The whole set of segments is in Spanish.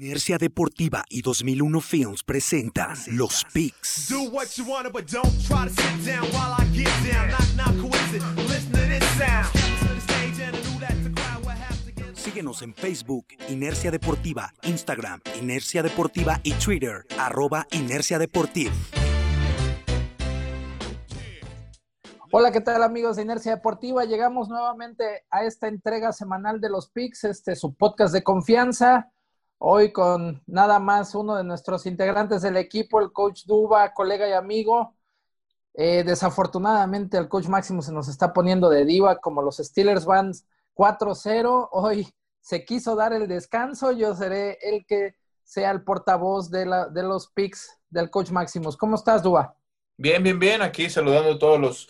Inercia Deportiva y 2001 Films presentan Los Picks. Síguenos en Facebook, Inercia Deportiva, Instagram, Inercia Deportiva y Twitter, arroba Inercia Deportiva. Hola, ¿qué tal amigos de Inercia Deportiva? Llegamos nuevamente a esta entrega semanal de los Picks, este su podcast de confianza. Hoy con nada más uno de nuestros integrantes del equipo, el coach Duba, colega y amigo. Eh, desafortunadamente el coach Máximo se nos está poniendo de diva, como los Steelers van 4-0. Hoy se quiso dar el descanso, yo seré el que sea el portavoz de, la, de los picks del coach Máximos. ¿Cómo estás, Duba? Bien, bien, bien. Aquí saludando a todos los,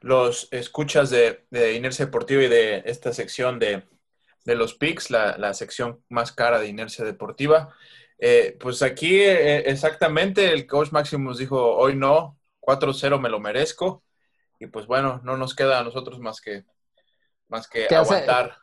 los escuchas de, de Inercia Deportiva y de esta sección de, de los picks, la, sección más cara de inercia deportiva. Eh, pues aquí eh, exactamente el coach Maximus dijo, hoy no, 4-0 me lo merezco. Y pues bueno, no nos queda a nosotros más que, más que, aguantar.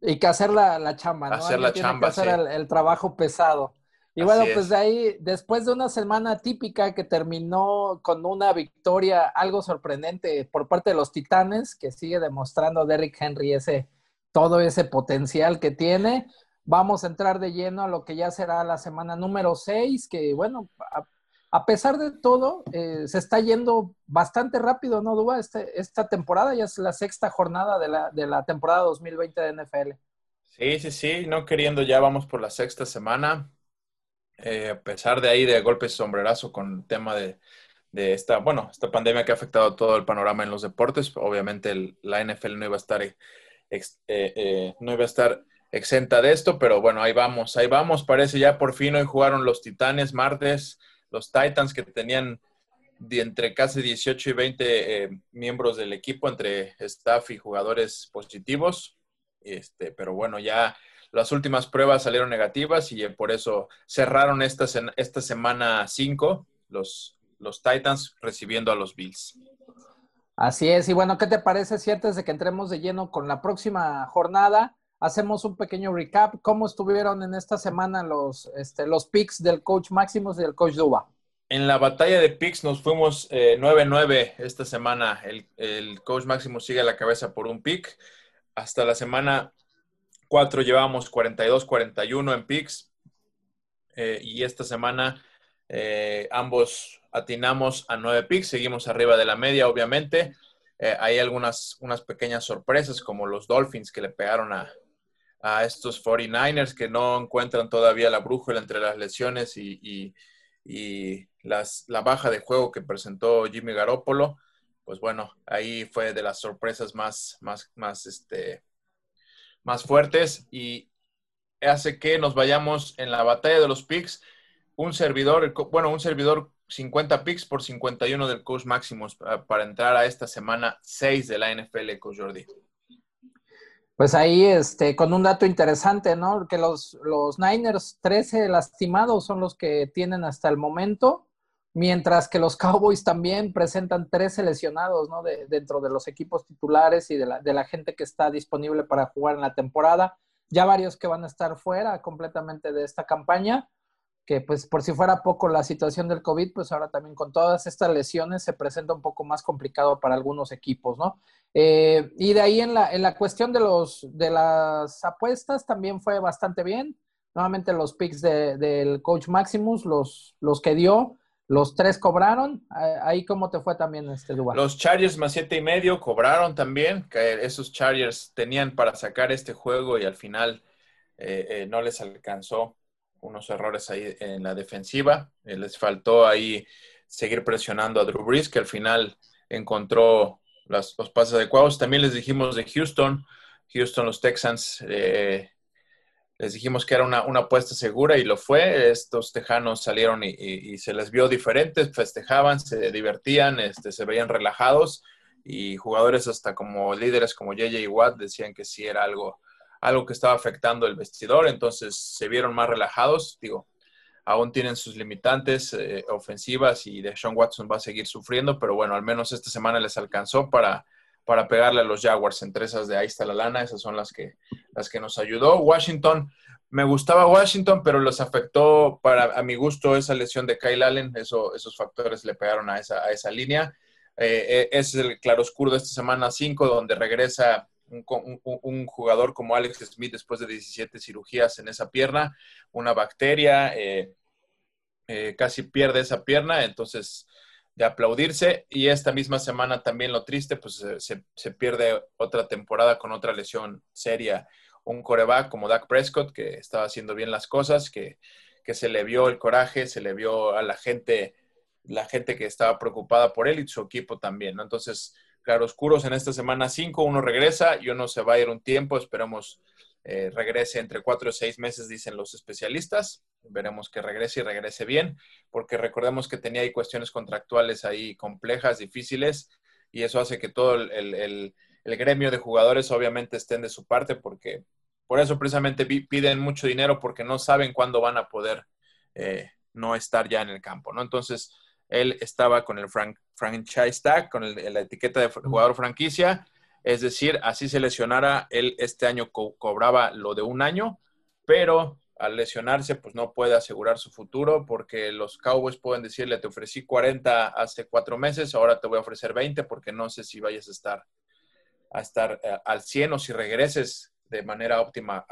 y que hacer la, chamba, ¿no? Hacer la chamba, hacer el, trabajo pesado. Y bueno, pues de ahí, después de una semana típica que terminó con una victoria algo sorprendente por parte de los Titanes, que sigue demostrando Derrick Henry ese todo ese potencial que tiene. Vamos a entrar de lleno a lo que ya será la semana número 6, que bueno, a, pesar de todo, eh, se está yendo bastante rápido, ¿no, Duba? Este, esta temporada ya es la sexta jornada de la, de la temporada 2020 de NFL. Sí, sí, sí, no queriendo ya vamos por la sexta semana. Eh, a pesar de ahí de golpes sombrerazo con el tema de, de, esta, bueno, esta pandemia que ha afectado todo el panorama en los deportes, obviamente la NFL no iba a estar eh, eh, no iba a estar exenta de esto, pero bueno, ahí vamos, ahí vamos. Parece ya por fin hoy jugaron los Titanes martes, los Titans que tenían entre casi 18 y 20 eh, miembros del equipo, entre staff y jugadores positivos. Este, pero bueno, ya las últimas pruebas salieron negativas y por eso cerraron esta, esta semana 5 los, los Titans recibiendo a los Bills. Así es, y bueno, ¿qué te parece si antes de que entremos de lleno con la próxima jornada, hacemos un pequeño recap? ¿Cómo estuvieron en esta semana los, este, los picks del coach Máximos y del coach Duba? En la batalla de picks nos fuimos 9-9 eh, esta semana. El, coach Máximo sigue a la cabeza por un pick. Hasta la semana 4 llevamos 42-41 en picks. Eh, y esta semana eh, ambos atinamos a nueve picks, seguimos arriba de la media, obviamente. Eh, hay algunas unas pequeñas sorpresas, como los Dolphins que le pegaron a, estos 49ers que no encuentran todavía la brújula entre las lesiones y, las, la baja de juego que presentó Jimmy Garoppolo. Pues bueno, ahí fue de las sorpresas más, más, más, este, más fuertes y hace que nos vayamos en la batalla de los picks. Un servidor, bueno, un servidor 50 picks por 51 del coach Maximus para entrar a esta semana 6 de la NFL, coach Jordi. Pues ahí, este, con un dato interesante, ¿no? Que los, los Niners 13 lastimados son los que tienen hasta el momento, mientras que los Cowboys también presentan 13 lesionados, ¿no? De, dentro de los equipos titulares y de la, de la gente que está disponible para jugar en la temporada. Ya varios que van a estar fuera completamente de esta campaña que pues por si fuera poco la situación del COVID, pues ahora también con todas estas lesiones se presenta un poco más complicado para algunos equipos, ¿no? Eh, y de ahí en la, en la cuestión de, los, de las apuestas también fue bastante bien. Nuevamente los picks del coach Maximus, los, los que dio, los tres cobraron. Ahí cómo te fue también este lugar. Los Chargers más siete y medio cobraron también, esos Chargers tenían para sacar este juego y al final eh, eh, no les alcanzó unos errores ahí en la defensiva. Eh, les faltó ahí seguir presionando a Drew Brees, que al final encontró los pases adecuados. También les dijimos de Houston, Houston, los Texans, eh, les dijimos que era una, apuesta segura y lo fue. Estos tejanos salieron y, se les vio diferentes, festejaban, se divertían, este, se veían relajados y jugadores hasta como líderes como JJ Watt decían que sí era algo algo que estaba afectando el vestidor, entonces se vieron más relajados. Digo, aún tienen sus limitantes eh, ofensivas y Deshaun Watson va a seguir sufriendo, pero bueno, al menos esta semana les alcanzó para, para pegarle a los Jaguars. Entre esas de ahí está la lana, esas son las que, las que nos ayudó. Washington Me gustaba Washington, pero los afectó para a mi gusto esa lesión de Kyle Allen. Eso, esos factores le pegaron a esa, a esa línea. Eh, es el claroscuro de esta semana 5, donde regresa un, jugador como Alex Smith después de 17 cirugías en esa pierna, una bacteria, eh, eh, casi pierde esa pierna, entonces de aplaudirse. Y esta misma semana también lo triste, pues se, pierde otra temporada con otra lesión seria. Un coreback como Dak Prescott, que estaba haciendo bien las cosas, que, que se le vio el coraje, se le vio a la gente, la gente que estaba preocupada por él y su equipo también. Entonces, claroscuros en esta semana 5, uno regresa y uno se va a ir un tiempo, esperemos eh, regrese entre cuatro o seis meses, dicen los especialistas. Veremos que regrese y regrese bien, porque recordemos que tenía ahí cuestiones contractuales ahí complejas, difíciles, y eso hace que todo el, gremio de jugadores obviamente estén de su parte, porque por eso precisamente piden mucho dinero, porque no saben cuándo van a poder eh, no estar ya en el campo, ¿no? Entonces, él estaba con el franchise tag, con la etiqueta de jugador franquicia, es decir, así se lesionara, él este año cobraba lo de un año, pero al lesionarse, pues no puede asegurar su futuro porque los Cowboys pueden decirle, te ofrecí 40 hace cuatro meses, ahora te voy a ofrecer 20 porque no sé si vayas a estar, a estar eh, al 100 o si regreses de manera óptima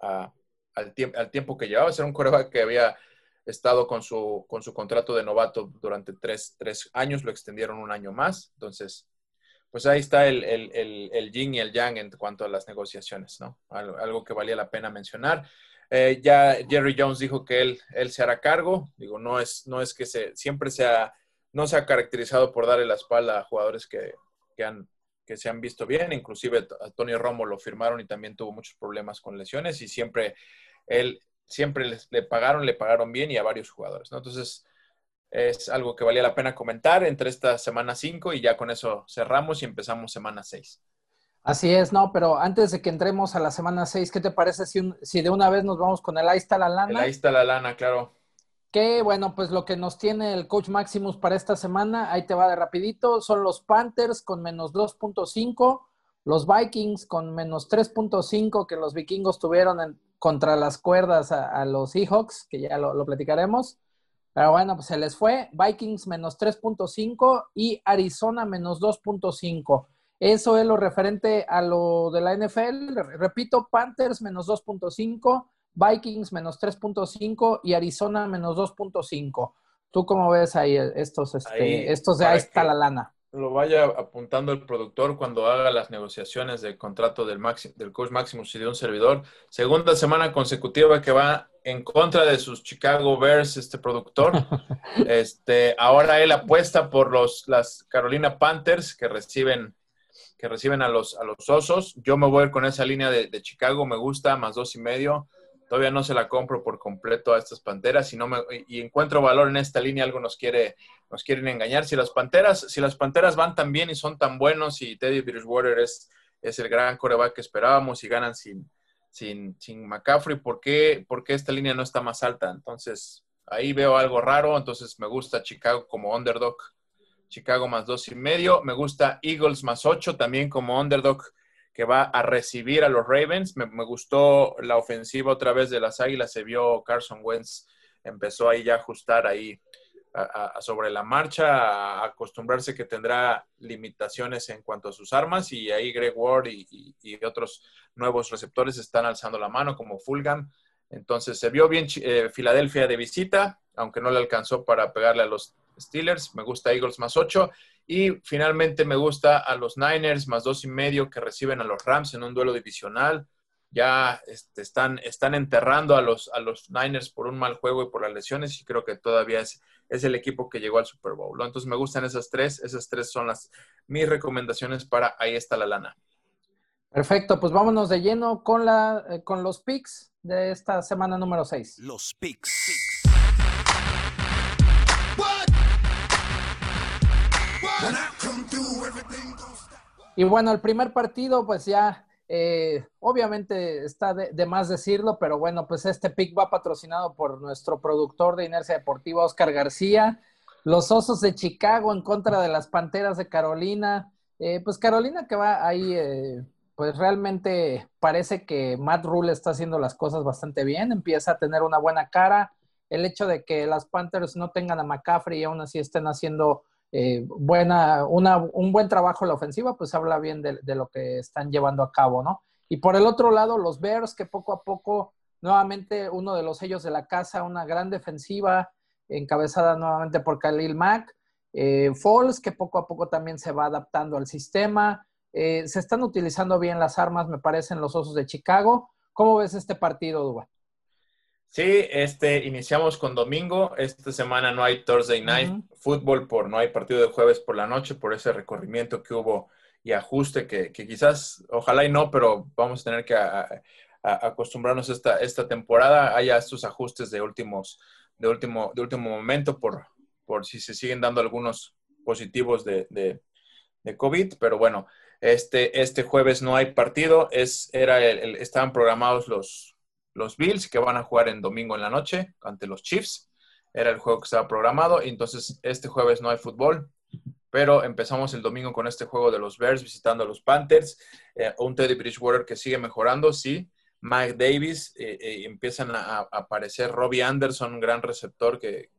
al, al, tiempo que llevaba. Era un coreback que había estado con su, con su contrato de novato durante tres, años, lo extendieron un año más. Entonces, pues ahí está el, el, yin y el yang en cuanto a las negociaciones, ¿no? Algo, que valía la pena mencionar. Eh, ya Jerry Jones dijo que él, él se hará cargo. Digo, no es, no es que se, siempre sea, no se ha caracterizado por darle la espalda a jugadores que, que, han, que se han visto bien. Inclusive a Tony Romo lo firmaron y también tuvo muchos problemas con lesiones y siempre él siempre le pagaron, le pagaron bien y a varios jugadores, ¿no? Entonces, es algo que valía la pena comentar entre esta semana 5 y ya con eso cerramos y empezamos semana 6. Así es, no, pero antes de que entremos a la semana 6, ¿qué te parece si, si de una vez nos vamos con el ahí está la lana? El ahí está la lana, claro. Que bueno, pues lo que nos tiene el coach Maximus para esta semana, ahí te va de rapidito, son los Panthers con menos 2.5, los Vikings con menos 3.5 que los vikingos tuvieron en, contra las cuerdas a, los Seahawks, que ya lo, platicaremos. Pero bueno, pues se les fue. Vikings menos 3.5 y Arizona menos 2.5. Eso es lo referente a lo de la NFL. Repito, Panthers menos 2.5, Vikings menos 3.5 y Arizona menos 2.5. ¿Tú cómo ves ahí estos, este, estos de ahí está la lana? Lo vaya apuntando el productor cuando haga las negociaciones del contrato del, del coach máximo y de un servidor. Segunda semana consecutiva que va en contra de sus Chicago Bears, este productor. Este, ahora él apuesta por los, las Carolina Panthers que reciben, que reciben a, los, a los Osos. Yo me voy con esa línea de, de Chicago, me gusta, más dos y medio. Todavía no se la compro por completo a estas Panteras y, no me, y encuentro valor en esta línea, algo nos quiere nos quieren engañar. Si las Panteras, si las Panteras van tan bien y son tan buenos y Teddy Bridgewater es, es el gran coreback que esperábamos y ganan sin, sin, sin McCaffrey, ¿por qué, ¿por qué esta línea no está más alta? Entonces, ahí veo algo raro. Entonces, me gusta Chicago como underdog. Chicago más dos y medio. Me gusta Eagles más ocho también como underdog que va a recibir a los Ravens. Me, gustó la ofensiva otra vez de las Águilas. Se vio Carson Wentz, empezó ahí ya a ajustar ahí sobre la marcha, a acostumbrarse que tendrá limitaciones en cuanto a sus armas y ahí Greg Ward y, otros nuevos receptores están alzando la mano como Fulgham. Entonces se vio bien eh, Filadelfia de visita, aunque no le alcanzó para pegarle a los Steelers. Me gusta Eagles más 8. Y finalmente me gusta a los Niners más dos y medio que reciben a los Rams en un duelo divisional ya este, están, están enterrando a los, a los Niners por un mal juego y por las lesiones y creo que todavía es, es el equipo que llegó al Super Bowl. Entonces me gustan esas tres, esas tres son las mis recomendaciones para ahí está la lana. Perfecto, pues vámonos de lleno con, la, eh, con los picks de esta semana número 6. Los picks. Y bueno, el primer partido, pues ya eh, obviamente está de, más decirlo, pero bueno, pues este pick va patrocinado por nuestro productor de Inercia Deportiva, Oscar García. Los Osos de Chicago en contra de las Panteras de Carolina. Eh, pues Carolina que va ahí, eh, pues realmente parece que Matt Rule está haciendo las cosas bastante bien, empieza a tener una buena cara. El hecho de que las Panthers no tengan a McCaffrey y aún así estén haciendo eh, buena, una, un buen trabajo en la ofensiva, pues habla bien de, lo que están llevando a cabo, ¿no? Y por el otro lado, los Bears, que poco a poco, nuevamente uno de los sellos de la casa, una gran defensiva, encabezada nuevamente por Khalil Mack. Eh, Falls, que poco a poco también se va adaptando al sistema. Eh, se están utilizando bien las armas, me parecen, los Osos de Chicago. ¿Cómo ves este partido, Duba? Sí, este, iniciamos con domingo. Esta semana no hay Thursday Night Football, por, no hay partido de jueves por la noche, por ese recorrimiento que hubo y ajuste que, quizás, ojalá y no, pero vamos a tener que acostumbrarnos esta, esta temporada. Haya estos ajustes de últimos de último, de último momento por, por si se siguen dando algunos positivos de, de, COVID, pero bueno, este, este jueves no hay partido, es, era el, estaban programados los, los Bills que van a jugar en domingo en la noche ante los Chiefs, era el juego que estaba programado, y entonces este jueves no hay fútbol, pero empezamos el domingo con este juego de los Bears visitando a los Panthers, eh, un Teddy Bridgewater que sigue mejorando, sí, Mike Davis, eh, eh, empiezan a, aparecer. Robbie Anderson, un gran receptor que,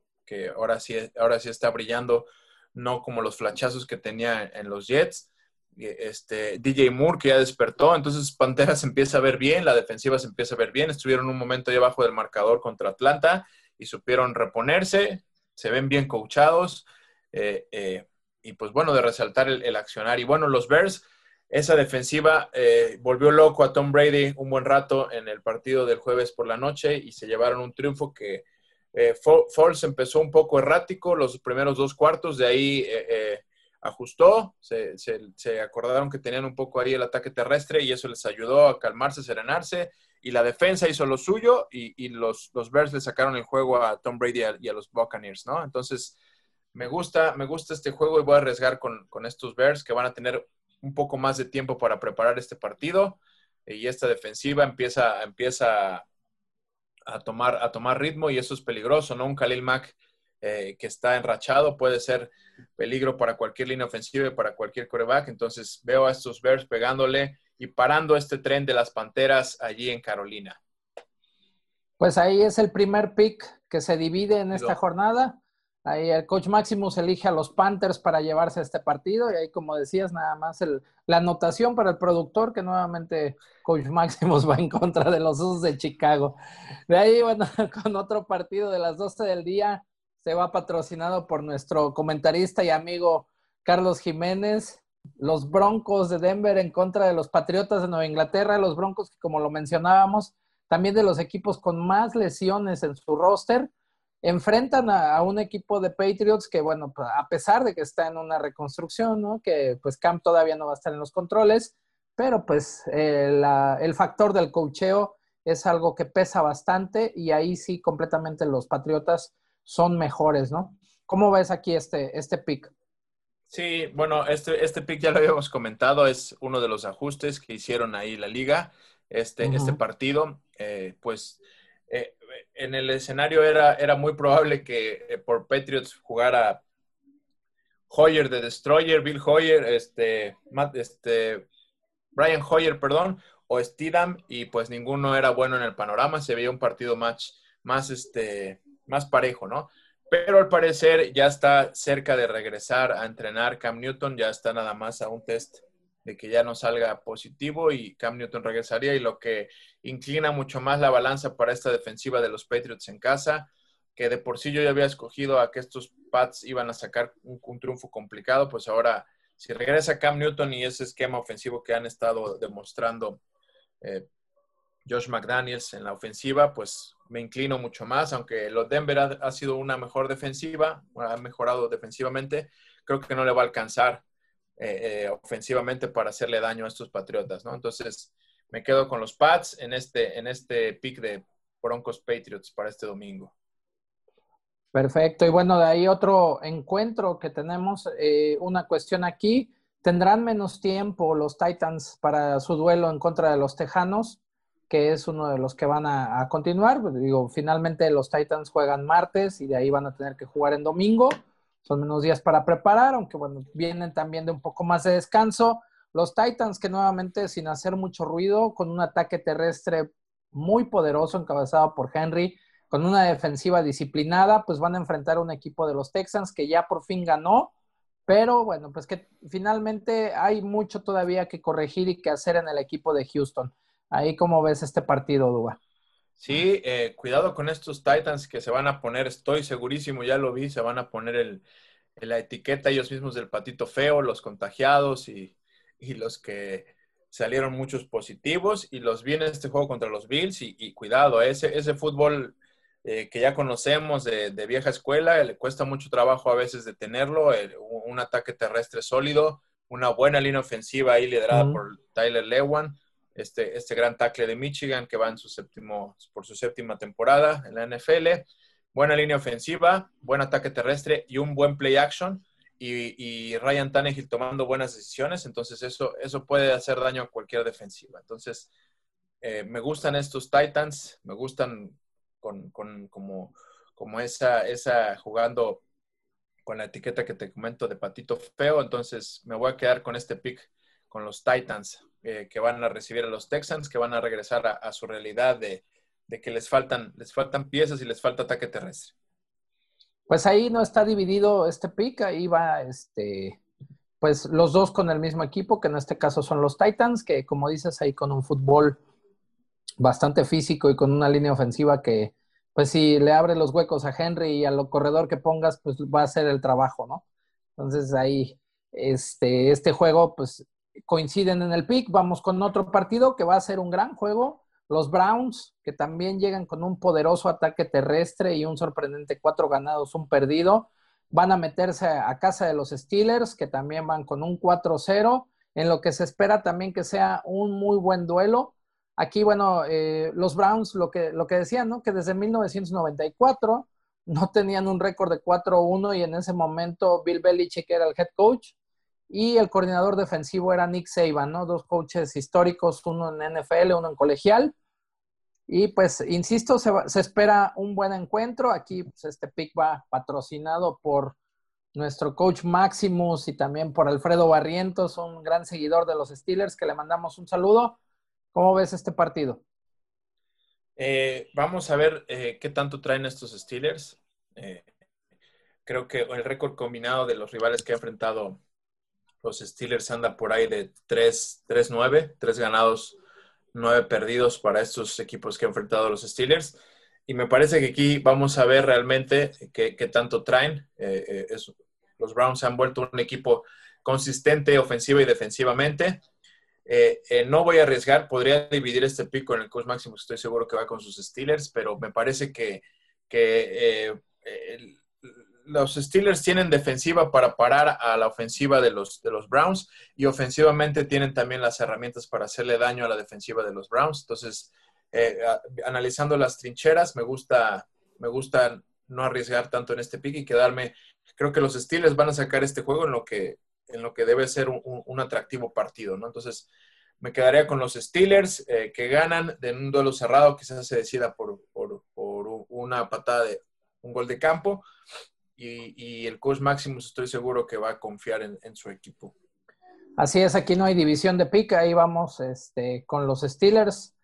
ahora, sí, ahora sí está brillando, no como los flachazos que tenía en los Jets. Este, DJ Moore que ya despertó, entonces Pantera se empieza a ver bien, la defensiva se empieza a ver bien, estuvieron un momento ahí abajo del marcador contra Atlanta y supieron reponerse, se ven bien coachados eh, y pues bueno, de resaltar el, accionar. Y bueno, los Bears, esa defensiva eh, volvió loco a Tom Brady un buen rato en el partido del jueves por la noche y se llevaron un triunfo que eh, Foles empezó un poco errático los primeros dos cuartos, de ahí eh, ajustó, se, se, acordaron que tenían un poco ahí el ataque terrestre y eso les ayudó a calmarse, serenarse y la defensa hizo lo suyo y, los, los, Bears le sacaron el juego a Tom Brady y a, los Buccaneers, ¿no? Entonces, me gusta, me gusta este juego y voy a arriesgar con, con estos Bears que van a tener un poco más de tiempo para preparar este partido y esta defensiva empieza, empieza a, tomar, a tomar ritmo y eso es peligroso, ¿no? Un Khalil Mack eh, que está enrachado puede ser peligro para cualquier línea ofensiva y para cualquier coreback. Entonces veo a estos Bears pegándole y parando este tren de las Panteras allí en Carolina. Pues ahí es el primer pick que se divide en esta jornada. Ahí el coach Maximus elige a los Panthers para llevarse a este partido y ahí, como decías, nada más el, la anotación para el productor, que nuevamente coach Maximus va en contra de los Usos de Chicago. De ahí, bueno, con otro partido de las 12 del día, se va patrocinado por nuestro comentarista y amigo Carlos Jiménez. Los Broncos de Denver en contra de los Patriotas de Nueva Inglaterra, los Broncos que, como lo mencionábamos, también de los equipos con más lesiones en su roster enfrentan a, un equipo de Patriots que, bueno, pues, a pesar de que está en una reconstrucción, ¿no? Que pues Camp todavía no va a estar en los controles, pero pues eh, el factor del cocheo es algo que pesa bastante y ahí sí completamente los Patriotas son mejores, ¿no? ¿Cómo ves aquí este, este pick? Sí, bueno, este, este pick ya lo habíamos comentado, es uno de los ajustes que hicieron ahí la liga, este, este partido, eh, pues eh, en el escenario era, era muy probable que eh, por Patriots jugara Hoyer de Destroyer, Bill Hoyer, este, este, Brian Hoyer, perdón, o Steedham, y pues ninguno era bueno en el panorama, se veía un partido más, más, este, más parejo, ¿no? Pero al parecer ya está cerca de regresar a entrenar Cam Newton, ya está nada más a un test de que ya no salga positivo y Cam Newton regresaría y lo que inclina mucho más la balanza para esta defensiva de los Patriots en casa, que de por sí yo ya había escogido a que estos Pats iban a sacar un, triunfo complicado, pues ahora si regresa Cam Newton y ese esquema ofensivo que han estado demostrando eh, Josh McDaniels en la ofensiva, pues me inclino mucho más, aunque los Denver ha sido una mejor defensiva, ha mejorado defensivamente, creo que no le va a alcanzar eh, eh, ofensivamente para hacerle daño a estos Patriotas, ¿no? Entonces, me quedo con los Pats en este, en este pick de Broncos Patriots para este domingo. Perfecto. Y bueno, de ahí otro encuentro que tenemos, eh, una cuestión aquí. ¿Tendrán menos tiempo los Titans para su duelo en contra de los Tejanos? Que es uno de los que van a, continuar. Digo, finalmente los Titans juegan martes y de ahí van a tener que jugar en domingo son menos días para preparar, aunque bueno, vienen también de un poco más de descanso. Los Titans que nuevamente sin hacer mucho ruido, con un ataque terrestre muy poderoso encabezado por Henry, con una defensiva disciplinada, pues van a enfrentar a un equipo de los Texans que ya por fin ganó, pero bueno, pues que finalmente hay mucho todavía que corregir y que hacer en el equipo de Houston. Ahí como ves este partido, Duba. Sí, eh, cuidado con estos Titans que se van a poner, estoy segurísimo, ya lo vi, se van a poner el, la etiqueta ellos mismos del patito feo, los contagiados y, los que salieron muchos positivos y los vi en este juego contra los Bills y, cuidado, ese, ese fútbol eh, que ya conocemos de, vieja escuela, le cuesta mucho trabajo a veces detenerlo, un ataque terrestre sólido, una buena línea ofensiva ahí liderada por Tyler Lewan, este, este gran tackle de Michigan que va en su séptimo, por su séptima temporada en la NFL buena línea ofensiva, buen ataque terrestre y un buen play action. Y, Ryan Tannehill tomando buenas decisiones, entonces eso, eso puede hacer daño a cualquier defensiva. Entonces, eh, me gustan estos Titans, me gustan con, como, como esa, esa jugando con la etiqueta que te comento de patito feo, entonces me voy a quedar con este pick con los Titans eh, que van a recibir a los Texans, que van a regresar a su realidad de, de que les faltan, les faltan piezas y les falta ataque terrestre. Pues ahí no está dividido este pick, ahí va este, pues los dos con el mismo equipo, que en este caso son los Titans, que como dices ahí con un fútbol bastante físico y con una línea ofensiva que, pues si le abre los huecos a Henry y a lo corredor que pongas, pues va a hacer el trabajo, ¿no? Entonces ahí, este, este juego, pues coinciden en el pick. Vamos con otro partido que va a ser un gran juego. Los Browns, que también llegan con un poderoso ataque terrestre y un sorprendente cuatro ganados, un perdido, van a meterse a casa de los Steelers, que también van con un 4-0, en lo que se espera también que sea un muy buen duelo. Aquí, bueno, eh, los Browns, lo que, lo que decían, ¿no? Que desde 1994 no tenían un récord de 4-1 y en ese momento Bill Belichick era el head coach y el coordinador defensivo era Nick Saban, ¿no? Dos coaches históricos, uno en NFL, uno en colegial. Y pues, insisto, se, espera un buen encuentro. Aquí pues, este pick va patrocinado por nuestro coach Maximus y también por Alfredo Barrientos, un gran seguidor de los Steelers, que le mandamos un saludo. ¿Cómo ves este partido? Eh, vamos a ver eh, qué tanto traen estos Steelers. Eh, creo que el récord combinado de los rivales que ha enfrentado los Steelers andan por ahí de 3-9, 3 ganados, 9 perdidos para estos equipos que han enfrentado a los Steelers. Y me parece que aquí vamos a ver realmente qué, tanto traen. Eh, eh, los Browns han vuelto un equipo consistente ofensiva y defensivamente. Eh, no voy a arriesgar, podría dividir este pico en el coach máximo, estoy seguro que va con sus Steelers, pero me parece que, que los Steelers tienen defensiva para parar a la ofensiva de los, de los Browns y ofensivamente tienen también las herramientas para hacerle daño a la defensiva de los Browns. Entonces, eh, analizando las trincheras, me gusta, me gusta no arriesgar tanto en este pick y quedarme. Creo que los Steelers van a sacar este juego en lo que, en lo que debe ser un, atractivo partido, ¿no? Entonces, me quedaría con los Steelers eh, que ganan de un duelo cerrado, quizás se decida por, por, por una patada de un gol de campo y, el coach Maximus estoy seguro que va a confiar en, su equipo. Así es, aquí no hay división de pica, ahí vamos este, con los Steelers.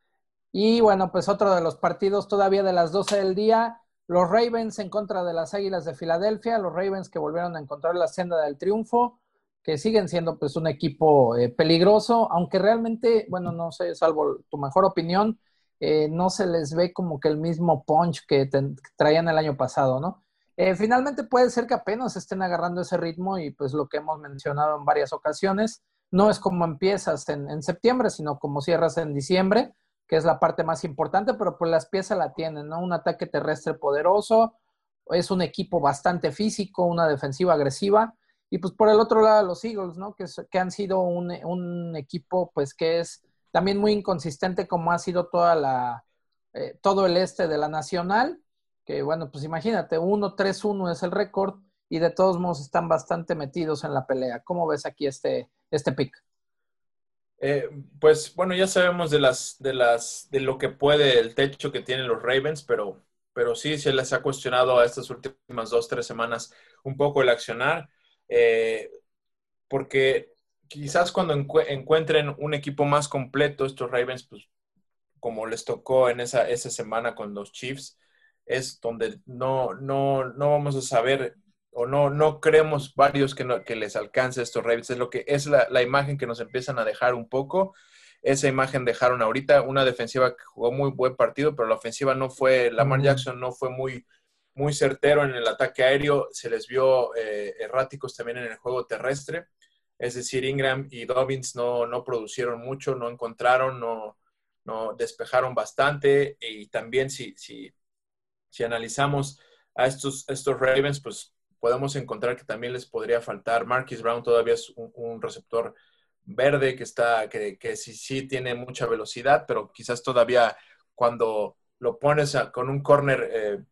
Y bueno, pues otro de los partidos todavía de las 12 del día, los Ravens en contra de las Águilas de Filadelfia, los Ravens que volvieron a encontrar la senda del triunfo, que siguen siendo pues un equipo eh, peligroso, aunque realmente, bueno, no sé, salvo tu mejor opinión, eh, no se les ve como que el mismo punch que traían el año pasado, ¿no? Eh, finalmente puede ser que apenas estén agarrando ese ritmo y pues lo que hemos mencionado en varias ocasiones, no es como empiezas en, septiembre, sino como cierras en diciembre, que es la parte más importante, pero pues las piezas la tienen, ¿no? Un ataque terrestre poderoso, es un equipo bastante físico, una defensiva agresiva, y pues por el otro lado los Eagles, ¿no? Que, que han sido un, un, equipo pues que es también muy inconsistente como ha sido toda la, eh, todo el este de la nacional, que bueno, pues imagínate, 1-3-1 es el récord y de todos modos están bastante metidos en la pelea. ¿Cómo ves aquí este, este pick? Eh, pues bueno, ya sabemos de las, de las, de lo que puede el techo que tienen los Ravens, pero, pero sí se les ha cuestionado a estas últimas dos, tres semanas un poco el accionar, eh, porque quizás cuando encuentren un equipo más completo, estos Ravens, pues como les tocó en esa, esa semana con los Chiefs, es donde no, no, no vamos a saber o no, no creemos varios que, que les alcance estos Ravens. Es lo que es la, la, imagen que nos empiezan a dejar un poco. Esa imagen dejaron ahorita una defensiva que jugó muy buen partido, pero la ofensiva no fue, Lamar Jackson no fue muy, muy certero en el ataque aéreo. Se les vio eh, erráticos también en el juego terrestre. Es decir, Ingram y Dobbins no, no producieron mucho, no encontraron, no, no despejaron bastante. Y también si, si, si analizamos a estos, estos Ravens, pues podemos encontrar que también les podría faltar. Marquis Brown todavía es un, receptor verde que está, que, que, sí, sí tiene mucha velocidad, pero quizás todavía cuando lo pones con un corner eh,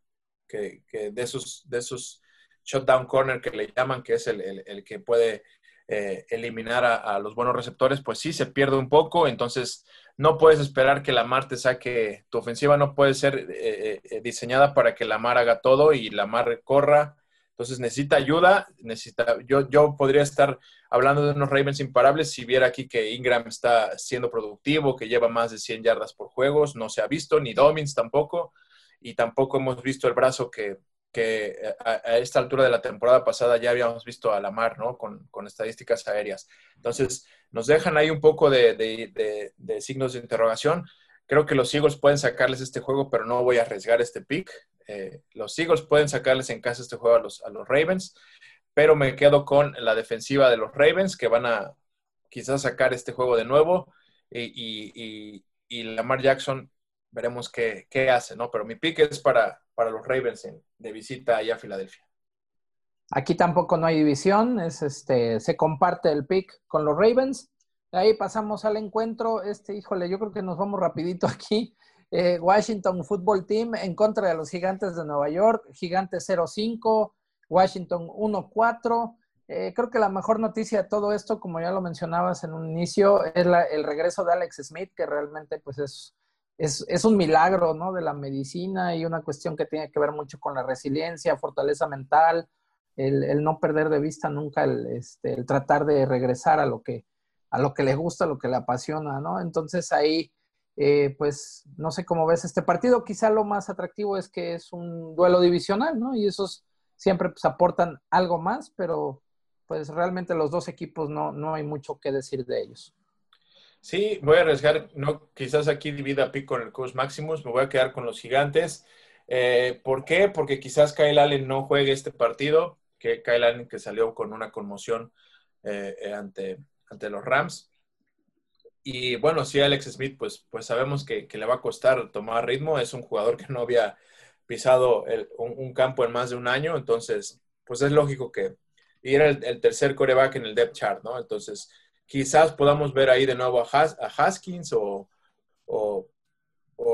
que, que, de esos, de esos shutdown corner que le llaman, que es el, el, que puede eh, eliminar a, los buenos receptores, pues sí se pierde un poco. Entonces, no puedes esperar que la Mar te saque. Tu ofensiva no puede ser eh, diseñada para que la Mar haga todo y la Mar corra entonces necesita ayuda, necesita, yo, yo podría estar hablando de unos Ravens imparables si viera aquí que Ingram está siendo productivo, que lleva más de 100 yardas por juegos, no se ha visto, ni Domins tampoco, y tampoco hemos visto el brazo que, que a, esta altura de la temporada pasada ya habíamos visto a Lamar, ¿no? Con, con estadísticas aéreas. Entonces, nos dejan ahí un poco de, de, de signos de interrogación. Creo que los Eagles pueden sacarles este juego, pero no voy a arriesgar este pick. Eh, los Eagles pueden sacarles en casa este juego a los, a los Ravens, pero me quedo con la defensiva de los Ravens que van a quizás sacar este juego de nuevo y, y, Lamar Jackson veremos qué, qué, hace, ¿no? Pero mi pick es para, para los Ravens de visita allá a Filadelfia. Aquí tampoco no hay división, es este, se comparte el pick con los Ravens. Ahí pasamos al encuentro. Este, híjole, yo creo que nos vamos rapidito aquí. Eh, Washington Football Team en contra de los Gigantes de Nueva York, Gigantes 0-5, Washington 1-4. Eh, creo que la mejor noticia de todo esto, como ya lo mencionabas en un inicio, es el regreso de Alex Smith, que realmente pues es, es, un milagro ¿no? de la medicina y una cuestión que tiene que ver mucho con la resiliencia, fortaleza mental, el, no perder de vista nunca el, este, el tratar de regresar a lo que a lo que le gusta, a lo que le apasiona, ¿no? Entonces ahí eh, pues no sé cómo ves este partido. Quizá lo más atractivo es que es un duelo divisional, ¿no? Y esos siempre pues, aportan algo más, pero pues realmente los dos equipos no, no hay mucho que decir de ellos. Sí, voy a arriesgar, no, quizás aquí divida a con el coach Maximus, me voy a quedar con los gigantes. Eh, ¿Por qué? Porque quizás Kyle Allen no juegue este partido, que Kyle Allen que salió con una conmoción eh, ante, ante los Rams. Y bueno, sí, Alex Smith, pues, pues sabemos que, le va a costar tomar ritmo. Es un jugador que no había pisado un, campo en más de un año, entonces, pues es lógico que y era el, tercer coreback en el depth chart, ¿no? Entonces, quizás podamos ver ahí de nuevo a, Haskins o, o,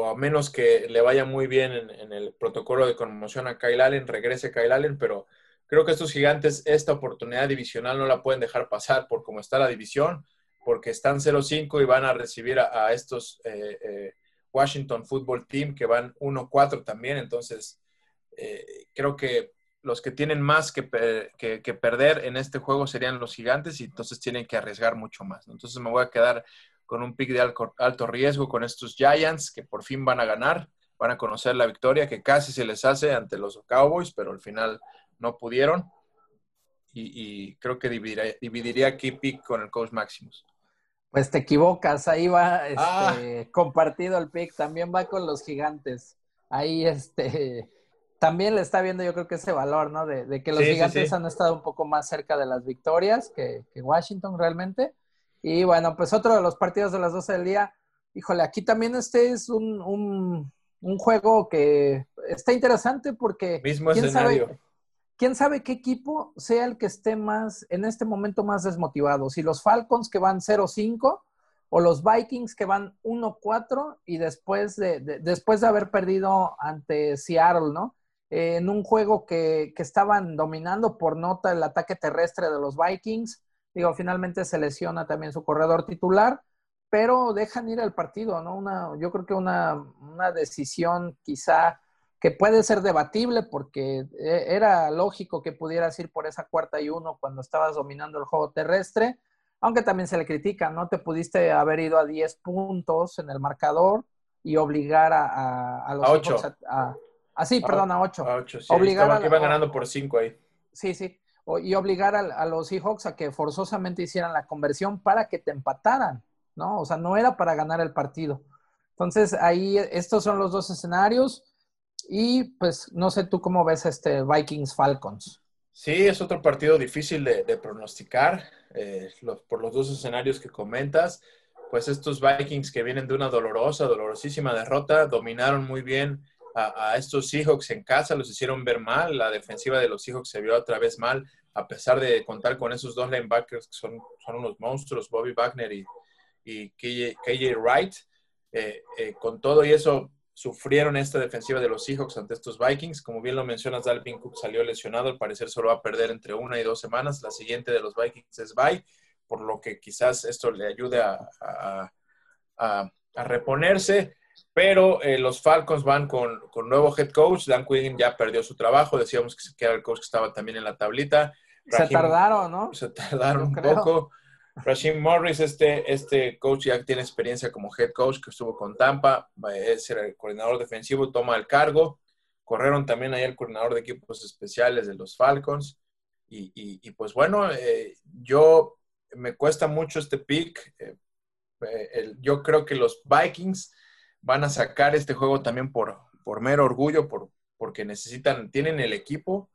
a menos que le vaya muy bien en, el protocolo de conmoción a Kyle Allen, regrese Kyle Allen, pero creo que estos gigantes esta oportunidad divisional no la pueden dejar pasar por cómo está la división porque están 0-5 y van a recibir a, estos eh, eh, Washington Football Team que van 1-4 también. Entonces, eh, creo que los que tienen más que, perder en este juego serían los gigantes y entonces tienen que arriesgar mucho más. Entonces me voy a quedar con un pick de alto riesgo con estos Giants que por fin van a ganar, van a conocer la victoria que casi se les hace ante los Cowboys, pero al final no pudieron. Y, creo que dividiría, dividiría aquí pick con el coach Maximus. Pues te equivocas, ahí va ah. este, compartido el pick, también va con los gigantes. Ahí este también le está viendo yo creo que ese valor, ¿no? De, que los gigantes han estado un poco más cerca de las victorias que, Washington realmente. Y bueno, pues otro de los partidos de las 12 del día, híjole, aquí también este es un, un, juego que está interesante porque... Mismo escenario quién sabe qué equipo sea el que esté más, en este momento más desmotivado. Si los Falcons que van 0-5 o los Vikings que van 1-4 y después de, después de haber perdido ante Seattle, ¿no? En un juego que, estaban dominando por nota el ataque terrestre de los Vikings. Digo, finalmente se lesiona también su corredor titular, pero dejan ir al partido, ¿no? Una, yo creo que una, una decisión quizá que puede ser debatible porque eh, era lógico que pudieras ir por esa cuarta y uno cuando estabas dominando el juego terrestre, aunque también se le critica, ¿no? Te pudiste haber ido a 10 puntos en el marcador y obligar a, a, los a 8. A, a, sí, perdón, a 8. A 8, sí. Obligar Estaban, a- iban ganando por 5 ahí. Sí, sí. O- y obligar a, a los Seahawks a que forzosamente hicieran la conversión para que te empataran, ¿no? O sea, no era para ganar el partido. Entonces, ahí estos son los dos escenarios. Y pues, no sé tú cómo ves este Vikings Falcons. Sí, es otro partido difícil de, de pronosticar eh, los- por los dos escenarios que comentas. Pues estos Vikings que vienen de una dolorosa, dolorosísima derrota, dominaron muy bien a, a estos Seahawks en casa, los hicieron ver mal. La defensiva de los Seahawks se vio otra vez mal, a pesar de contar con esos dos linebackers que son, son unos monstruos, Bobby Wagner y, y KJ, Wright. Eh, eh, con todo y eso, sufrieron esta defensiva de los Seahawks ante estos Vikings. Como bien lo mencionas, Dalvin Cook salió lesionado. Al parecer solo va a perder entre una y dos semanas. La siguiente de los Vikings es bye, por lo que quizás esto le ayude a- a- a reponerse. Pero eh, los Falcons van con, con nuevo head coach. Dan Quinn ya perdió su trabajo. Decíamos que, era el coach que estaba también en la tablita. Se tardaron, ¿no? se tardaron un poco. Rashim Morris, este, este coach ya tiene experiencia como head coach que estuvo con Tampa, es el coordinador defensivo, toma el cargo. Corrieron también ahí el coordinador de equipos especiales de los Falcons. Y, y- y, pues bueno, eh, yo me cuesta mucho este pick. Eh, eh, el- yo creo que los Vikings van a sacar este juego también por, por mero orgullo, por, porque necesitan, tienen el equipo.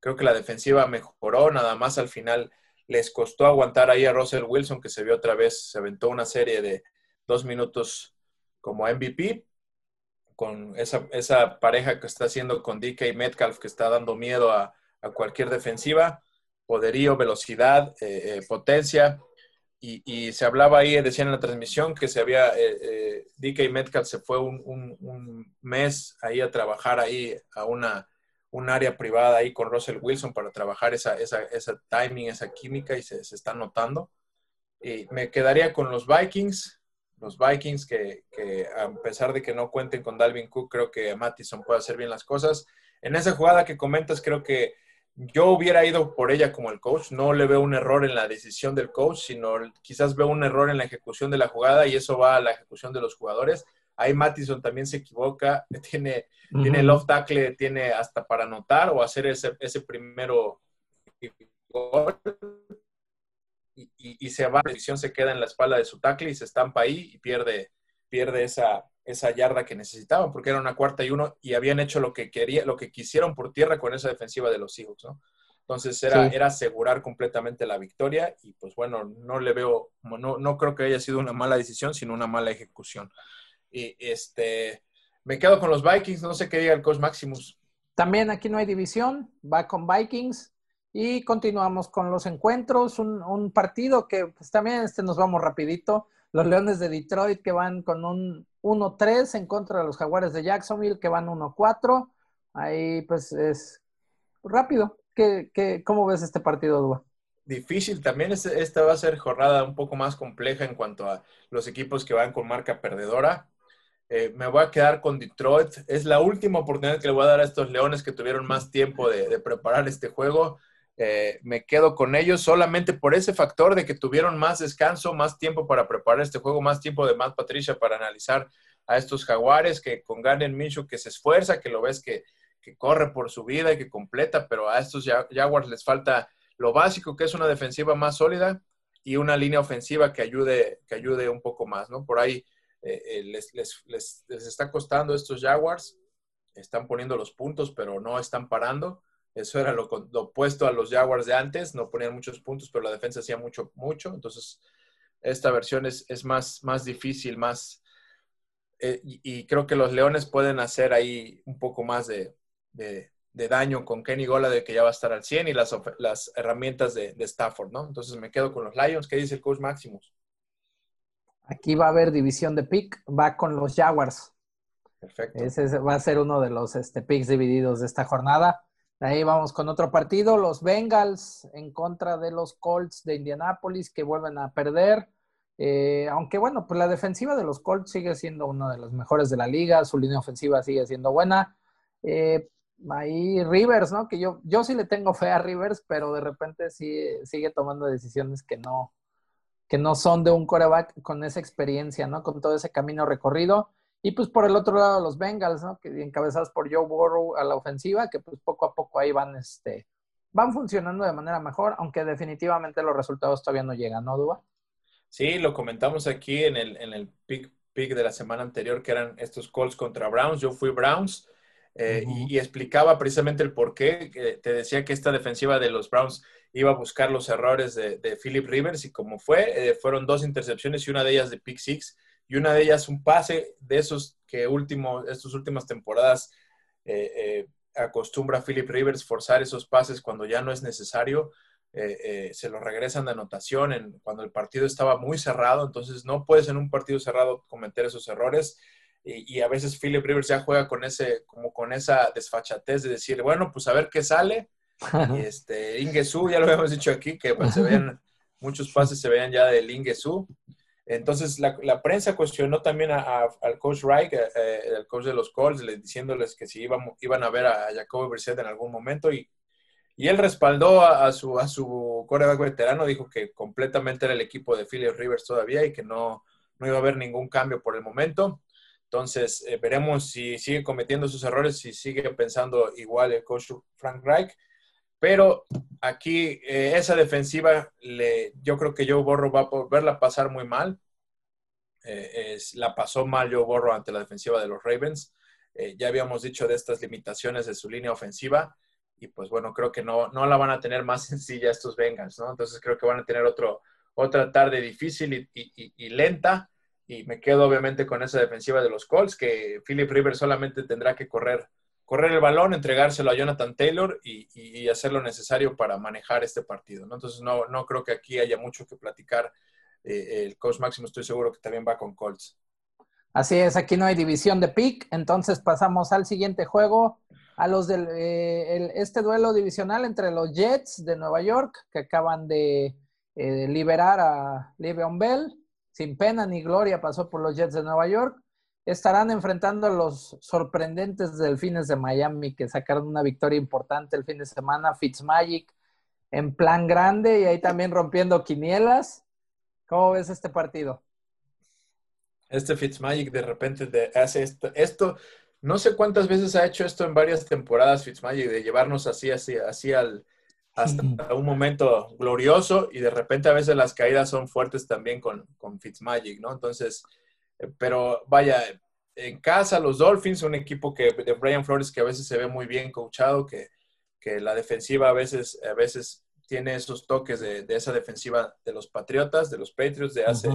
Creo que la defensiva mejoró, nada más al final les costó aguantar ahí a Russell Wilson, que se vio otra vez, se aventó una serie de dos minutos como MVP, con esa, esa pareja que está haciendo con DK Metcalf, que está dando miedo a, a cualquier defensiva, poderío, velocidad, eh, eh, potencia. Y, y, se hablaba ahí, decían en la transmisión, que se había, eh, eh, DK Metcalf se fue un, un, un, mes ahí a trabajar ahí a una, un área privada ahí con Russell Wilson para trabajar esa, esa, esa timing, esa química y se, se, está notando. Y me quedaría con los Vikings, los Vikings que, que, a pesar de que no cuenten con Dalvin Cook, creo que Mattison puede hacer bien las cosas. En esa jugada que comentas, creo que yo hubiera ido por ella como el coach. No le veo un error en la decisión del coach, sino quizás veo un error en la ejecución de la jugada y eso va a la ejecución de los jugadores. Ahí Mattison también se equivoca, tiene, uh -huh. tiene el off tackle, tiene hasta para anotar o hacer ese, ese primero gol. Y, y, y, se va, la decisión se queda en la espalda de su tackle y se estampa ahí y pierde, pierde esa, esa yarda que necesitaban, porque era una cuarta y uno y habían hecho lo que quería, lo que quisieron por tierra con esa defensiva de los Seahawks, ¿no? Entonces era, sí. era asegurar completamente la victoria y pues bueno, no le veo, no, no creo que haya sido una mala decisión, sino una mala ejecución. Y este, me quedo con los Vikings, no sé qué diga el coach Maximus. También aquí no hay división, va con Vikings y continuamos con los encuentros, un, un partido que pues también este nos vamos rapidito, los Leones de Detroit que van con un 1-3 en contra de los Jaguares de Jacksonville que van 1-4, ahí pues es rápido. ¿Qué, cómo ves este partido, Dua? Difícil, también este, esta va a ser jornada un poco más compleja en cuanto a los equipos que van con marca perdedora. Eh, me voy a quedar con Detroit. Es la última oportunidad que le voy a dar a estos Leones que tuvieron más tiempo de preparar este juego. Eh, me quedo con ellos solamente por ese factor de que tuvieron más descanso, más tiempo para preparar este juego, más tiempo de Matt Patricia para analizar a estos jaguares, que con Garner Minshew que se esfuerza, que lo ves que, que, corre por su vida y que completa, pero a estos Jaguars les falta lo básico, que es una defensiva más sólida y una línea ofensiva que ayude, que ayude un poco más, ¿no? Por ahí eh, les, les, les, les está costando estos Jaguars, están poniendo los puntos, pero no están parando. Eso era lo, lo, opuesto a los Jaguars de antes, no ponían muchos puntos, pero la defensa hacía mucho, mucho. Entonces, esta versión es, es más, más difícil, más... Eh, y, y, creo que los Leones pueden hacer ahí un poco más de, de, de daño con Kenny Gola, de que ya va a estar al 100 y las, las herramientas de, de, Stafford, ¿no? Entonces me quedo con los Lions. ¿Qué dice el coach Maximus? Aquí va a haber división de pick, va con los Jaguars. Perfecto. Ese va a ser uno de los este, picks divididos de esta jornada. Ahí vamos con otro partido, los Bengals en contra de los Colts de Indianápolis que vuelven a perder. Eh, aunque bueno, pues la defensiva de los Colts sigue siendo una de las mejores de la liga, su línea ofensiva sigue siendo buena. Eh, ahí Rivers, ¿no? Que yo, yo sí le tengo fe a Rivers, pero de repente sí sigue tomando decisiones que no, que no son de un coreback con esa experiencia, ¿no? Con todo ese camino recorrido. Y pues por el otro lado los Bengals, ¿no? Que encabezados por Joe Burrow a la ofensiva, que pues poco a poco ahí van, este, van funcionando de manera mejor, aunque definitivamente los resultados todavía no llegan, ¿no, Duba? Sí, lo comentamos aquí en el, en el pick, pick de la semana anterior, que eran estos Colts contra Browns. Yo fui Browns eh, y, explicaba precisamente el por qué. te decía que esta defensiva de los Browns iba a buscar los errores de, Philip Rivers y como fue, eh, fueron dos intercepciones y una de ellas de pick six y una de ellas un pase de esos que último, estas últimas temporadas eh, acostumbra Philip Rivers forzar esos pases cuando ya no es necesario. se lo regresan de anotación en, cuando el partido estaba muy cerrado, entonces no puedes en un partido cerrado cometer esos errores y, a veces Philip Rivers ya juega con ese, como con esa desfachatez de decir, bueno, pues a ver qué sale. Y este, Ingesu, ya lo habíamos dicho aquí, que pues, se muchos pases se veían ya del Ingesu. Entonces la, la, prensa cuestionó también al coach Reich, el eh, eh, coach de los Colts, diciéndoles que si iban, iban a ver a Jacoby Brissett en algún momento y, y él respaldó a, su, a su coreback veterano, dijo que completamente era el equipo de Philip Rivers todavía y que no, no iba a haber ningún cambio por el momento. Entonces, eh, veremos si sigue cometiendo sus errores, si sigue pensando igual el coach Frank Reich. Pero aquí, eh, esa defensiva, le, yo creo que Joe Borro va a verla pasar muy mal. Eh, es, la pasó mal Joe Borro ante la defensiva de los Ravens. ya habíamos dicho de estas limitaciones de su línea ofensiva. Y pues bueno, creo que no, no la van a tener más sencilla estos Bengals, ¿no? Entonces creo que van a tener otro, otra tarde difícil y lenta y me quedo obviamente con esa defensiva de los Colts, que Philip Rivers solamente tendrá que correr, correr el balón, entregárselo a Jonathan Taylor y, hacer lo necesario para manejar este partido. Entonces no, no creo que aquí haya mucho que platicar. Eh, el coach máximo estoy seguro que también va con Colts. Así es, aquí no hay división de pick, entonces pasamos al siguiente juego, a los del eh, este duelo divisional entre los Jets de Nueva York, que acaban de eh, liberar a Le'Veon Bell, sin pena ni gloria pasó por los Jets de Nueva York. Estarán enfrentando a los sorprendentes delfines de Miami que sacaron una victoria importante el fin de semana. Fitzmagic en plan grande y ahí también rompiendo quinielas. ¿Cómo ves este partido? Este Fitzmagic de repente hace esto, esto, no sé cuántas veces ha hecho esto en varias temporadas Fitzmagic, de llevarnos así, así, así al, hasta un momento glorioso y de repente a veces las caídas son fuertes también con, con Fitzmagic, ¿no? Entonces, pero vaya, en casa los Dolphins, un equipo que de Brian Flores que a veces se ve muy bien coachado, que, que la defensiva a veces, a veces tiene esos toques de, de, esa defensiva de los Patriotas, de los Patriots de hace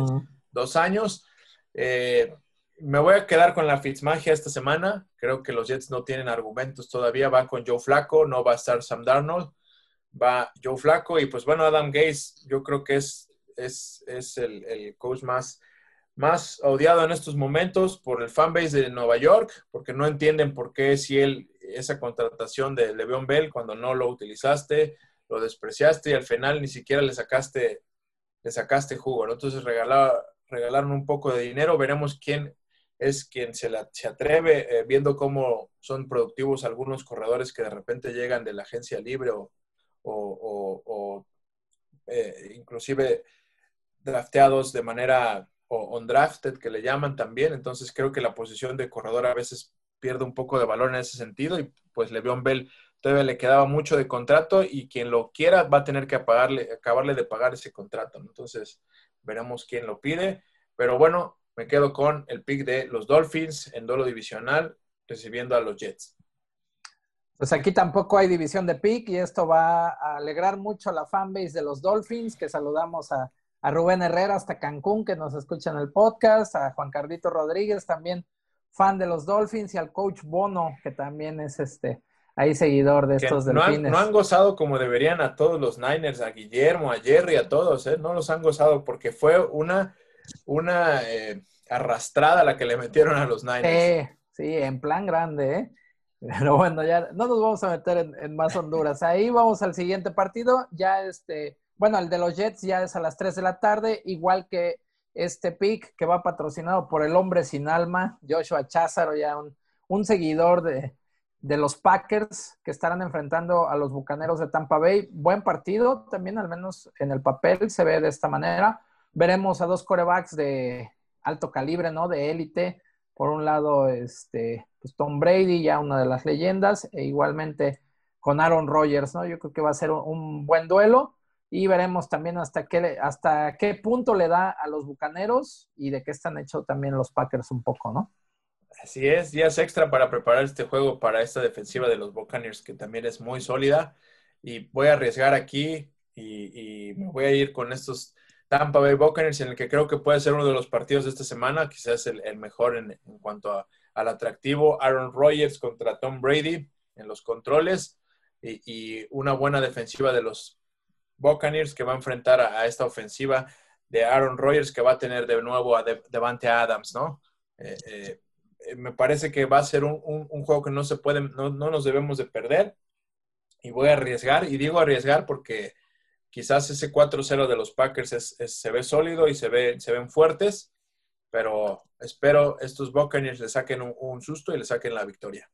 dos años. Eh, me voy a quedar con la Fitzmagia esta semana. Creo que los Jets no tienen argumentos todavía. Van con Joe Flaco, no va a estar Sam Darnold va Joe Flaco y pues bueno, Adam Gaze yo creo que es, es, es el, el, coach más, más odiado en estos momentos por el fanbase de Nueva York, porque no entienden por qué si él, esa contratación de Le'Veon Bell, cuando no lo utilizaste, lo despreciaste y al final ni siquiera le sacaste, le sacaste jugo, Entonces regalar, regalaron un poco de dinero, veremos quién es quien se, la, se atreve, eh, viendo cómo son productivos algunos corredores que de repente llegan de la agencia libre o, o, eh, inclusive drafteados de manera o undrafted que le llaman también. Entonces creo que la posición de corredor a veces pierde un poco de valor en ese sentido y pues Le'Veon Bell todavía le quedaba mucho de contrato y quien lo quiera va a tener que acabarle de pagar ese contrato. Entonces veremos quién lo pide. Pero bueno, me quedo con el pick de los Dolphins en duelo divisional recibiendo a los Jets. Pues aquí tampoco hay división de pick y esto va a alegrar mucho a la fanbase de los Dolphins, que saludamos a, Rubén Herrera hasta Cancún, que nos escucha en el podcast, a Juan Cardito Rodríguez, también fan de los Dolphins, y al coach Bono, que también es este ahí seguidor de estos no delfines. Han, no han gozado como deberían a todos los Niners, a Guillermo, a Jerry, a todos, ¿eh? no los han gozado porque fue una, una eh, arrastrada la que le metieron a los Niners. Sí, sí, en plan grande, ¿eh? Pero bueno, ya no nos vamos a meter en, más Honduras. Ahí vamos al siguiente partido. Ya este, bueno, el de los Jets ya es a las 3 de la tarde, igual que este pick que va patrocinado por el hombre sin alma, Joshua Cházaro, ya un, un seguidor de, de, los Packers que estarán enfrentando a los Bucaneros de Tampa Bay. Buen partido, también al menos en el papel se ve de esta manera. veremos a dos corebacks de alto calibre, ¿no? De élite. Por un lado, este, pues Tom Brady, ya una de las leyendas, e igualmente con Aaron Rodgers, ¿no? Yo creo que va a ser un, buen duelo y veremos también hasta qué, hasta qué punto le da a los Bucaneros y de qué están hechos también los Packers un poco, ¿no? Así es, días extra para preparar este juego para esta defensiva de los Buccaneers, que también es muy sólida. Y voy a arriesgar aquí y, me voy a ir con estos Tampa Bay Buccaneers, en el que creo que puede ser uno de los partidos de esta semana, quizás el, mejor en, cuanto al atractivo. Aaron Rodgers contra Tom Brady en los controles y, una buena defensiva de los Buccaneers que va a enfrentar a, esta ofensiva de Aaron Rodgers que va a tener de nuevo a Devante Adams, ¿no? Eh, eh, eh, me parece que va a ser un, juego que no se puede, no, nos debemos de perder. Y voy a arriesgar, y digo arriesgar porque quizás ese 4-0 de los Packers se ve sólido y se, ve, se ven fuertes, pero espero estos Buccaneers le saquen un, susto y le saquen la victoria.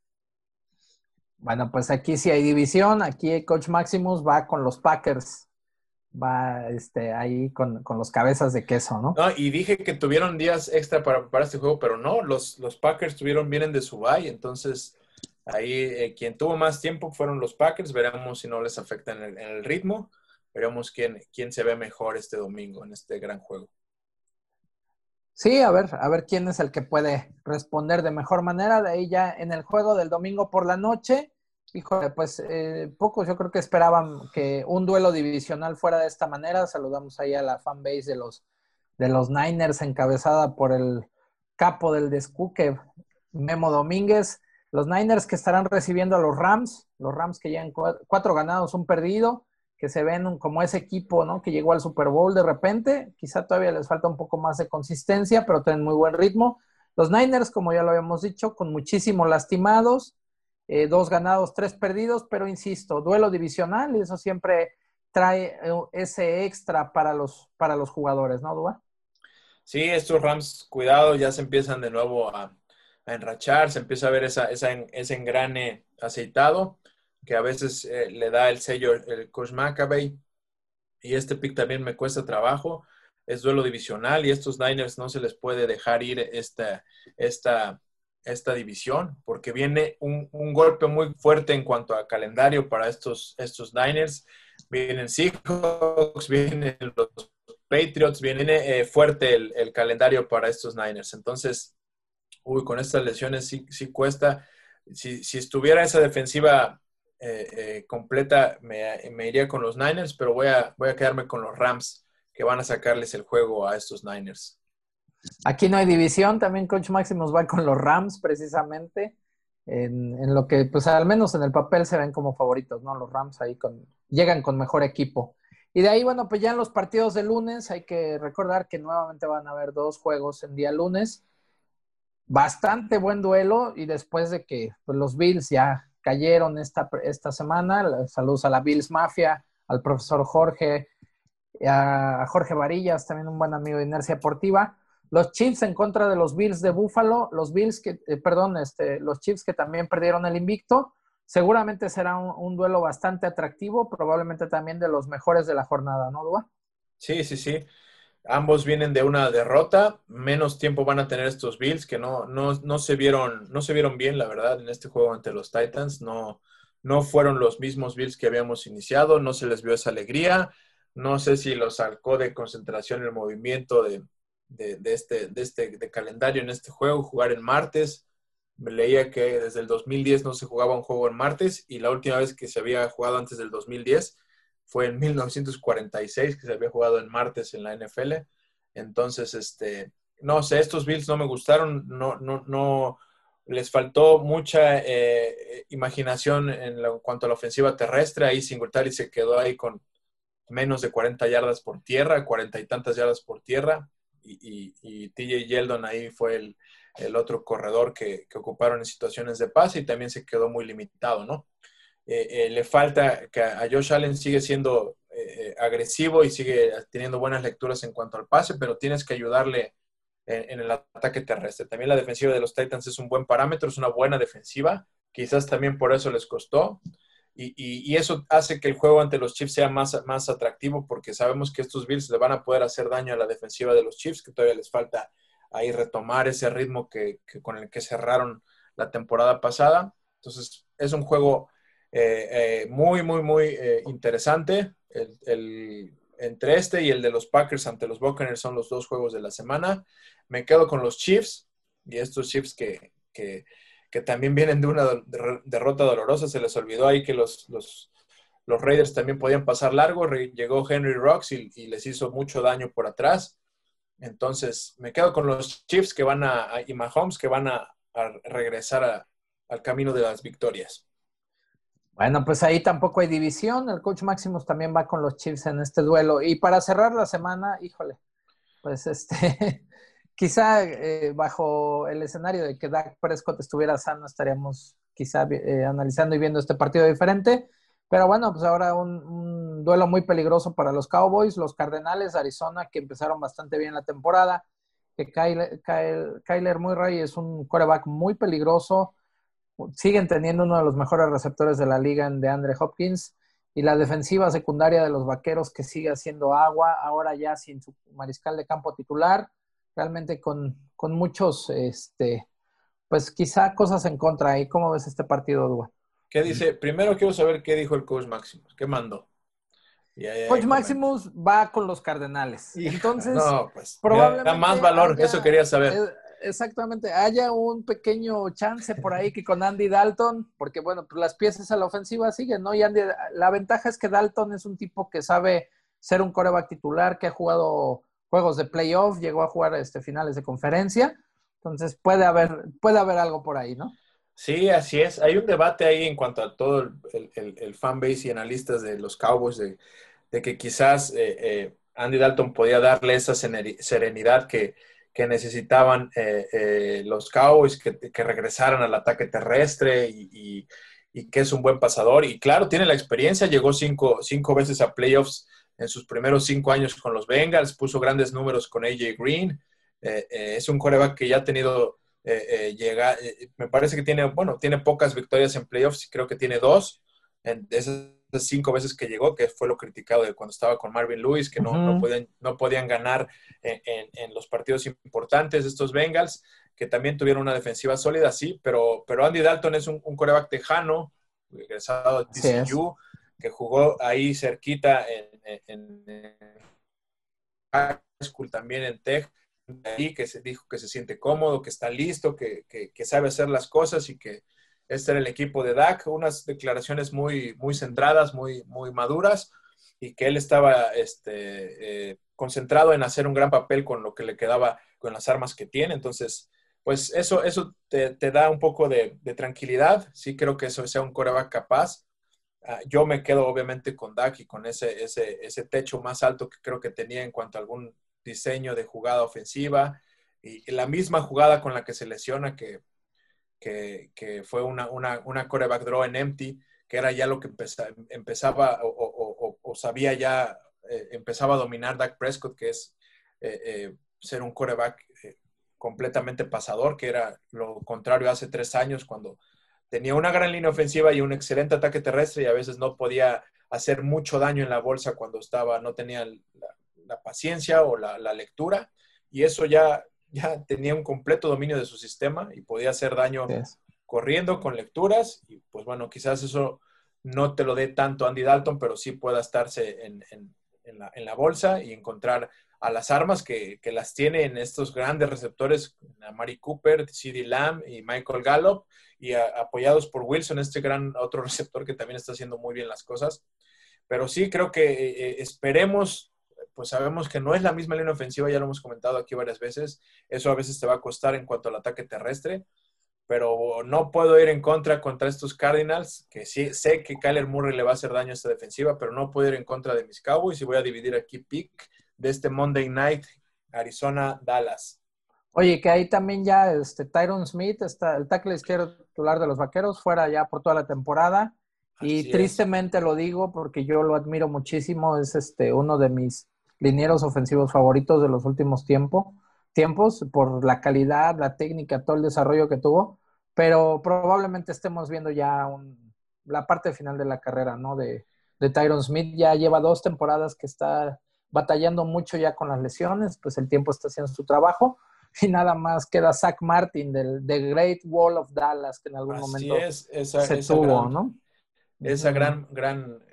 Bueno, pues aquí sí hay división. Aquí Coach Maximus va con los Packers va este, ahí con, los cabezas de queso, ¿no? No, y dije que tuvieron días extra para preparar este juego, pero no, los, los Packers tuvieron, vienen de su bye, entonces ahí eh, quien tuvo más tiempo fueron los Packers, veremos si no les afecta en el, ritmo, veremos quién, quién se ve mejor este domingo en este gran juego. Sí, a ver, a ver quién es el que puede responder de mejor manera. De ahí ya en el juego del domingo por la noche, Híjole, pues eh, pocos yo creo que esperaban que un duelo divisional fuera de esta manera. Saludamos ahí a la fanbase de los, de los Niners encabezada por el capo del descuque, Memo Domínguez. Los Niners que estarán recibiendo a los Rams, los Rams que llevan cuatro ganados, un perdido, que se ven como ese equipo ¿no? que llegó al Super Bowl de repente. Quizá todavía les falta un poco más de consistencia, pero tienen muy buen ritmo. Los Niners, como ya lo habíamos dicho, con muchísimos lastimados eh, dos ganados, tres perdidos, pero insisto, duelo divisional y eso siempre trae eh, ese extra para los, para los jugadores, ¿no, Dua? Sí, estos Rams, cuidado, ya se empiezan de nuevo a, enrachar, se empieza a ver esa, ese engrane aceitado que a veces eh, le da el sello el coach McAvey y este pick también me cuesta trabajo, es duelo divisional y estos Niners no se les puede dejar ir esta, esta esta división, porque viene un, golpe muy fuerte en cuanto a calendario para estos, estos Niners. Vienen Seahawks, vienen los Patriots, viene eh, fuerte el, calendario para estos Niners. Entonces, uy, con estas lesiones sí, sí cuesta. Si, estuviera esa defensiva eh, eh, completa, me, me, iría con los Niners, pero voy a, voy a quedarme con los Rams, que van a sacarles el juego a estos Niners. Aquí no hay división, también Coach Maximus va con los Rams precisamente, en, lo que pues al menos en el papel se ven como favoritos, ¿no? Los Rams ahí con, llegan con mejor equipo. Y de ahí, bueno, pues ya en los partidos de lunes hay que recordar que nuevamente van a haber dos juegos en día lunes. Bastante buen duelo y después de que pues, los Bills ya cayeron esta, esta semana, saludos a la Bills Mafia, al profesor Jorge, a Jorge Varillas, también un buen amigo de Inercia Deportiva los Chiefs en contra de los Bills de Buffalo, los Bills que, eh, perdón, este, los Chiefs que también perdieron el invicto. Seguramente será un, duelo bastante atractivo, probablemente también de los mejores de la jornada, ¿no, Dua? Sí, sí, sí. Ambos vienen de una derrota, menos tiempo van a tener estos Bills que no, no, no, se, vieron, no se vieron bien, la verdad, en este juego ante los Titans. No, no fueron los mismos Bills que habíamos iniciado, no se les vio esa alegría. No sé si los sacó de concentración el movimiento de, de, este, de este de calendario en este juego, jugar en martes. Me leía que desde el 2010 no se jugaba un juego en martes y la última vez que se había jugado antes del 2010 fue en 1946 que se había jugado en martes en la NFL. Entonces, este, no sé, estos Bills no me gustaron, no, no, no, les faltó mucha eh, imaginación en, cuanto a la ofensiva terrestre. Ahí Singletary se quedó ahí con menos de 40 yardas por tierra, 40 y tantas yardas por tierra y, TJ Yeldon ahí fue el, otro corredor que, ocuparon en situaciones de pase y también se quedó muy limitado, ¿no? Eh, eh, le falta que a Josh Allen sigue siendo eh, agresivo y sigue teniendo buenas lecturas en cuanto al pase, pero tienes que ayudarle en, el ataque terrestre. También la defensiva de los Titans es un buen parámetro, es una buena defensiva, quizás también por eso les costó. Y, eso hace que el juego ante los Chiefs sea más, más atractivo porque sabemos que estos Bills le van a poder hacer daño a la defensiva de los Chiefs, que todavía les falta ahí retomar ese ritmo que, con el que cerraron la temporada pasada. Entonces, es un juego eh, eh, muy, muy, muy eh, interesante. El, entre este y el de los Packers ante los Buccaneers son los dos juegos de la semana. Me quedo con los Chiefs y estos Chiefs que, que que también vienen de una derrota dolorosa. Se les olvidó ahí que los, los, los Raiders también podían pasar largo. Llegó Henry Rocks y, les hizo mucho daño por atrás. Entonces, me quedo con los Chiefs que van a, y Mahomes que van a, regresar al camino de las victorias. Bueno, pues ahí tampoco hay división. El coach Maximus también va con los Chiefs en este duelo. Y para cerrar la semana, híjole, pues este, quizá eh, bajo el escenario de que Dak Prescott estuviera sano, estaríamos quizá eh, analizando y viendo este partido diferente. Pero bueno, pues ahora un, duelo muy peligroso para los Cowboys, los Cardenales, Arizona, que empezaron bastante bien la temporada. Que Kyler, Kyler, Murray es un coreback muy peligroso. Siguen teniendo uno de los mejores receptores de la liga en de Andre Hopkins. Y la defensiva secundaria de los vaqueros que sigue haciendo agua, ahora ya sin su mariscal de campo titular realmente con, muchos, este, pues quizá cosas en contra. ¿Y cómo ves este partido, Dua? ¿Qué dice? Primero quiero saber qué dijo el coach Maximus, qué mandó. coach Maximus va con los Cardenales. Entonces, no, pues, probablemente da más valor, eso quería saber. Eh, exactamente, haya un pequeño chance por ahí que con Andy Dalton, porque bueno, pues las piezas a la ofensiva siguen, ¿no? Y Andy, la ventaja es que Dalton es un tipo que sabe ser un coreback titular, que ha jugado juegos de playoff, llegó a jugar este, finales de conferencia. Entonces puede haber, puede haber algo por ahí, ¿no? Sí, así es. Hay un debate ahí en cuanto a todo el, el, el fanbase y analistas de los Cowboys de, que quizás eh, eh, Andy Dalton podía darle esa serenidad que, necesitaban eh, los Cowboys, que, regresaran al ataque terrestre y, que es un buen pasador. Y claro, tiene la experiencia, llegó cinco, cinco veces a playoffs en sus primeros cinco años con los Bengals, puso grandes números con AJ Green. Eh, eh, es un coreback que ya ha tenido, eh, llega, me parece que tiene, bueno, tiene pocas victorias en playoffs, creo que tiene dos, en esas cinco veces que llegó, que fue lo criticado de cuando estaba con Marvin Lewis, que no, no, podían, no podían ganar en, los partidos importantes estos Bengals, que también tuvieron una defensiva sólida, sí, pero, pero Andy Dalton es un, un coreback tejano, regresado de TCU, que jugó ahí cerquita en, en, school, también en Tech, ahí que se dijo que se siente cómodo, que está listo, que, que, sabe hacer las cosas y que este era el equipo de DAC, unas declaraciones muy, muy centradas, muy, muy maduras y que él estaba este, eh, concentrado en hacer un gran papel con lo que le quedaba, con las armas que tiene. Entonces, pues eso, eso te, te da un poco de, de, tranquilidad. Sí creo que eso sea un coreback capaz. Ah, yo me quedo obviamente con Dak y con ese, ese, ese techo más alto que creo que tenía en cuanto a algún diseño de jugada ofensiva. Y, la misma jugada con la que se lesiona que, que, fue una, una, una, coreback draw en empty, que era ya lo que empezaba o, o, sabía ya, eh, empezaba a dominar Dak Prescott, que es eh, eh, ser un coreback completamente pasador, que era lo contrario hace tres años cuando tenía una gran línea ofensiva y un excelente ataque terrestre y a veces no podía hacer mucho daño en la bolsa cuando estaba, no tenía la, paciencia o la, lectura. Y eso ya, ya tenía un completo dominio de su sistema y podía hacer daño corriendo con lecturas. Y pues bueno, quizás eso no te lo dé tanto Andy Dalton, pero sí pueda estarse en, la, en la, bolsa y encontrar a las armas que, que, las tiene en estos grandes receptores, a Mari Cooper, CD Lamb y Michael Gallup, y apoyados por Wilson, este gran otro receptor que también está haciendo muy bien las cosas. Pero sí, creo que eh, eh, esperemos, pues sabemos que no es la misma línea ofensiva, ya lo hemos comentado aquí varias veces, eso a veces te va a costar en cuanto al ataque terrestre, pero no puedo ir en contra contra estos Cardinals, que sí sé que Kyler Murray le va a hacer daño a esta defensiva, pero no puedo ir en contra de mis Cowboys y voy a dividir aquí pick de este Monday Night Arizona-Dallas. Oye, que ahí también ya este, Tyron Smith, está, el tackle izquierdo titular de los Vaqueros, fuera ya por toda la temporada. y tristemente lo digo porque yo lo admiro muchísimo, es este uno de mis linieros ofensivos favoritos de los últimos tiempo, tiempos por la calidad, la técnica, todo el desarrollo que tuvo, pero probablemente estemos viendo ya un la parte final de la carrera, ¿no? De, de Tyron Smith. Ya lleva dos temporadas que está batallando mucho ya con las lesiones, pues el tiempo está haciendo su trabajo. Y nada más queda Zach Martin del The Great Wall of Dallas, que en algún momento se tuvo, ¿no? Esa gran, gran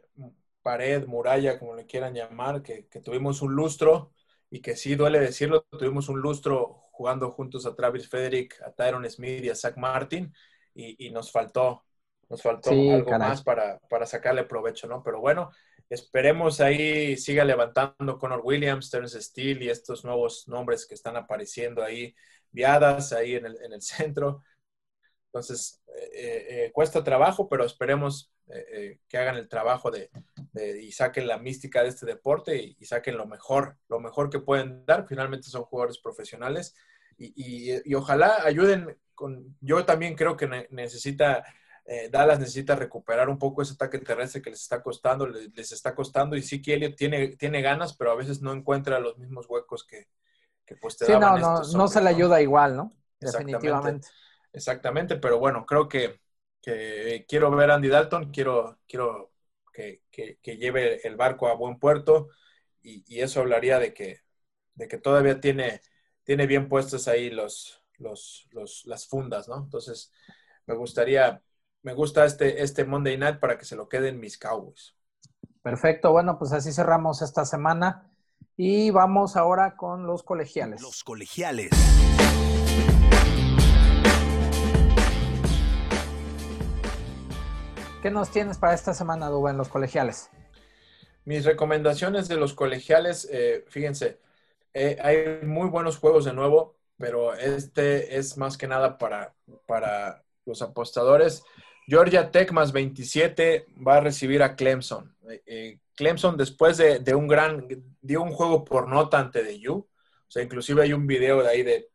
pared, muralla, como le quieran llamar, que, que, tuvimos un lustro y que sí duele decirlo, tuvimos un lustro jugando juntos a Travis Frederick, a Tyron Smith y a Zach Martin y, y nos faltó, nos faltó algo más para, para, sacarle provecho, ¿no? Pero bueno, Esperemos ahí siga levantando Connor Williams, Terence Steele y estos nuevos nombres que están apareciendo ahí, viadas ahí en el, en el centro. Entonces, eh, eh, cuesta trabajo, pero esperemos eh, que hagan el trabajo de, y saquen la mística de este deporte y, saquen lo mejor, lo mejor que pueden dar. Finalmente son jugadores profesionales y, y ojalá ayuden con, yo también creo que necesita eh, Dallas necesita recuperar un poco ese ataque terrestre que les está costando, les, está costando, y sí que Elliot tiene, tiene ganas, pero a veces no encuentra los mismos huecos que, que pues te sí, no, no, no se le ayuda igual, ¿no? Definitivamente. Exactamente, pero bueno, creo que, que, quiero ver a Andy Dalton, quiero, quiero que, que, lleve el barco a buen puerto, y, y, eso hablaría de que, de que todavía tiene, tiene bien puestas ahí los, los, los, las fundas, ¿no? Entonces, me gustaría me gusta este, este Monday Night para que se lo queden mis Cowboys. Perfecto, bueno, pues así cerramos esta semana y vamos ahora con los colegiales. Los colegiales. ¿Qué nos tienes para esta semana, Duba, en los colegiales? Mis recomendaciones de los colegiales, eh, fíjense, eh, hay muy buenos juegos de nuevo, pero este es más que nada para, para los apostadores. Georgia Tech más 27 va a recibir a Clemson. Eh, eh, Clemson después de, un gran, dio un juego por nota ante de U. O sea, inclusive hay un video de ahí de,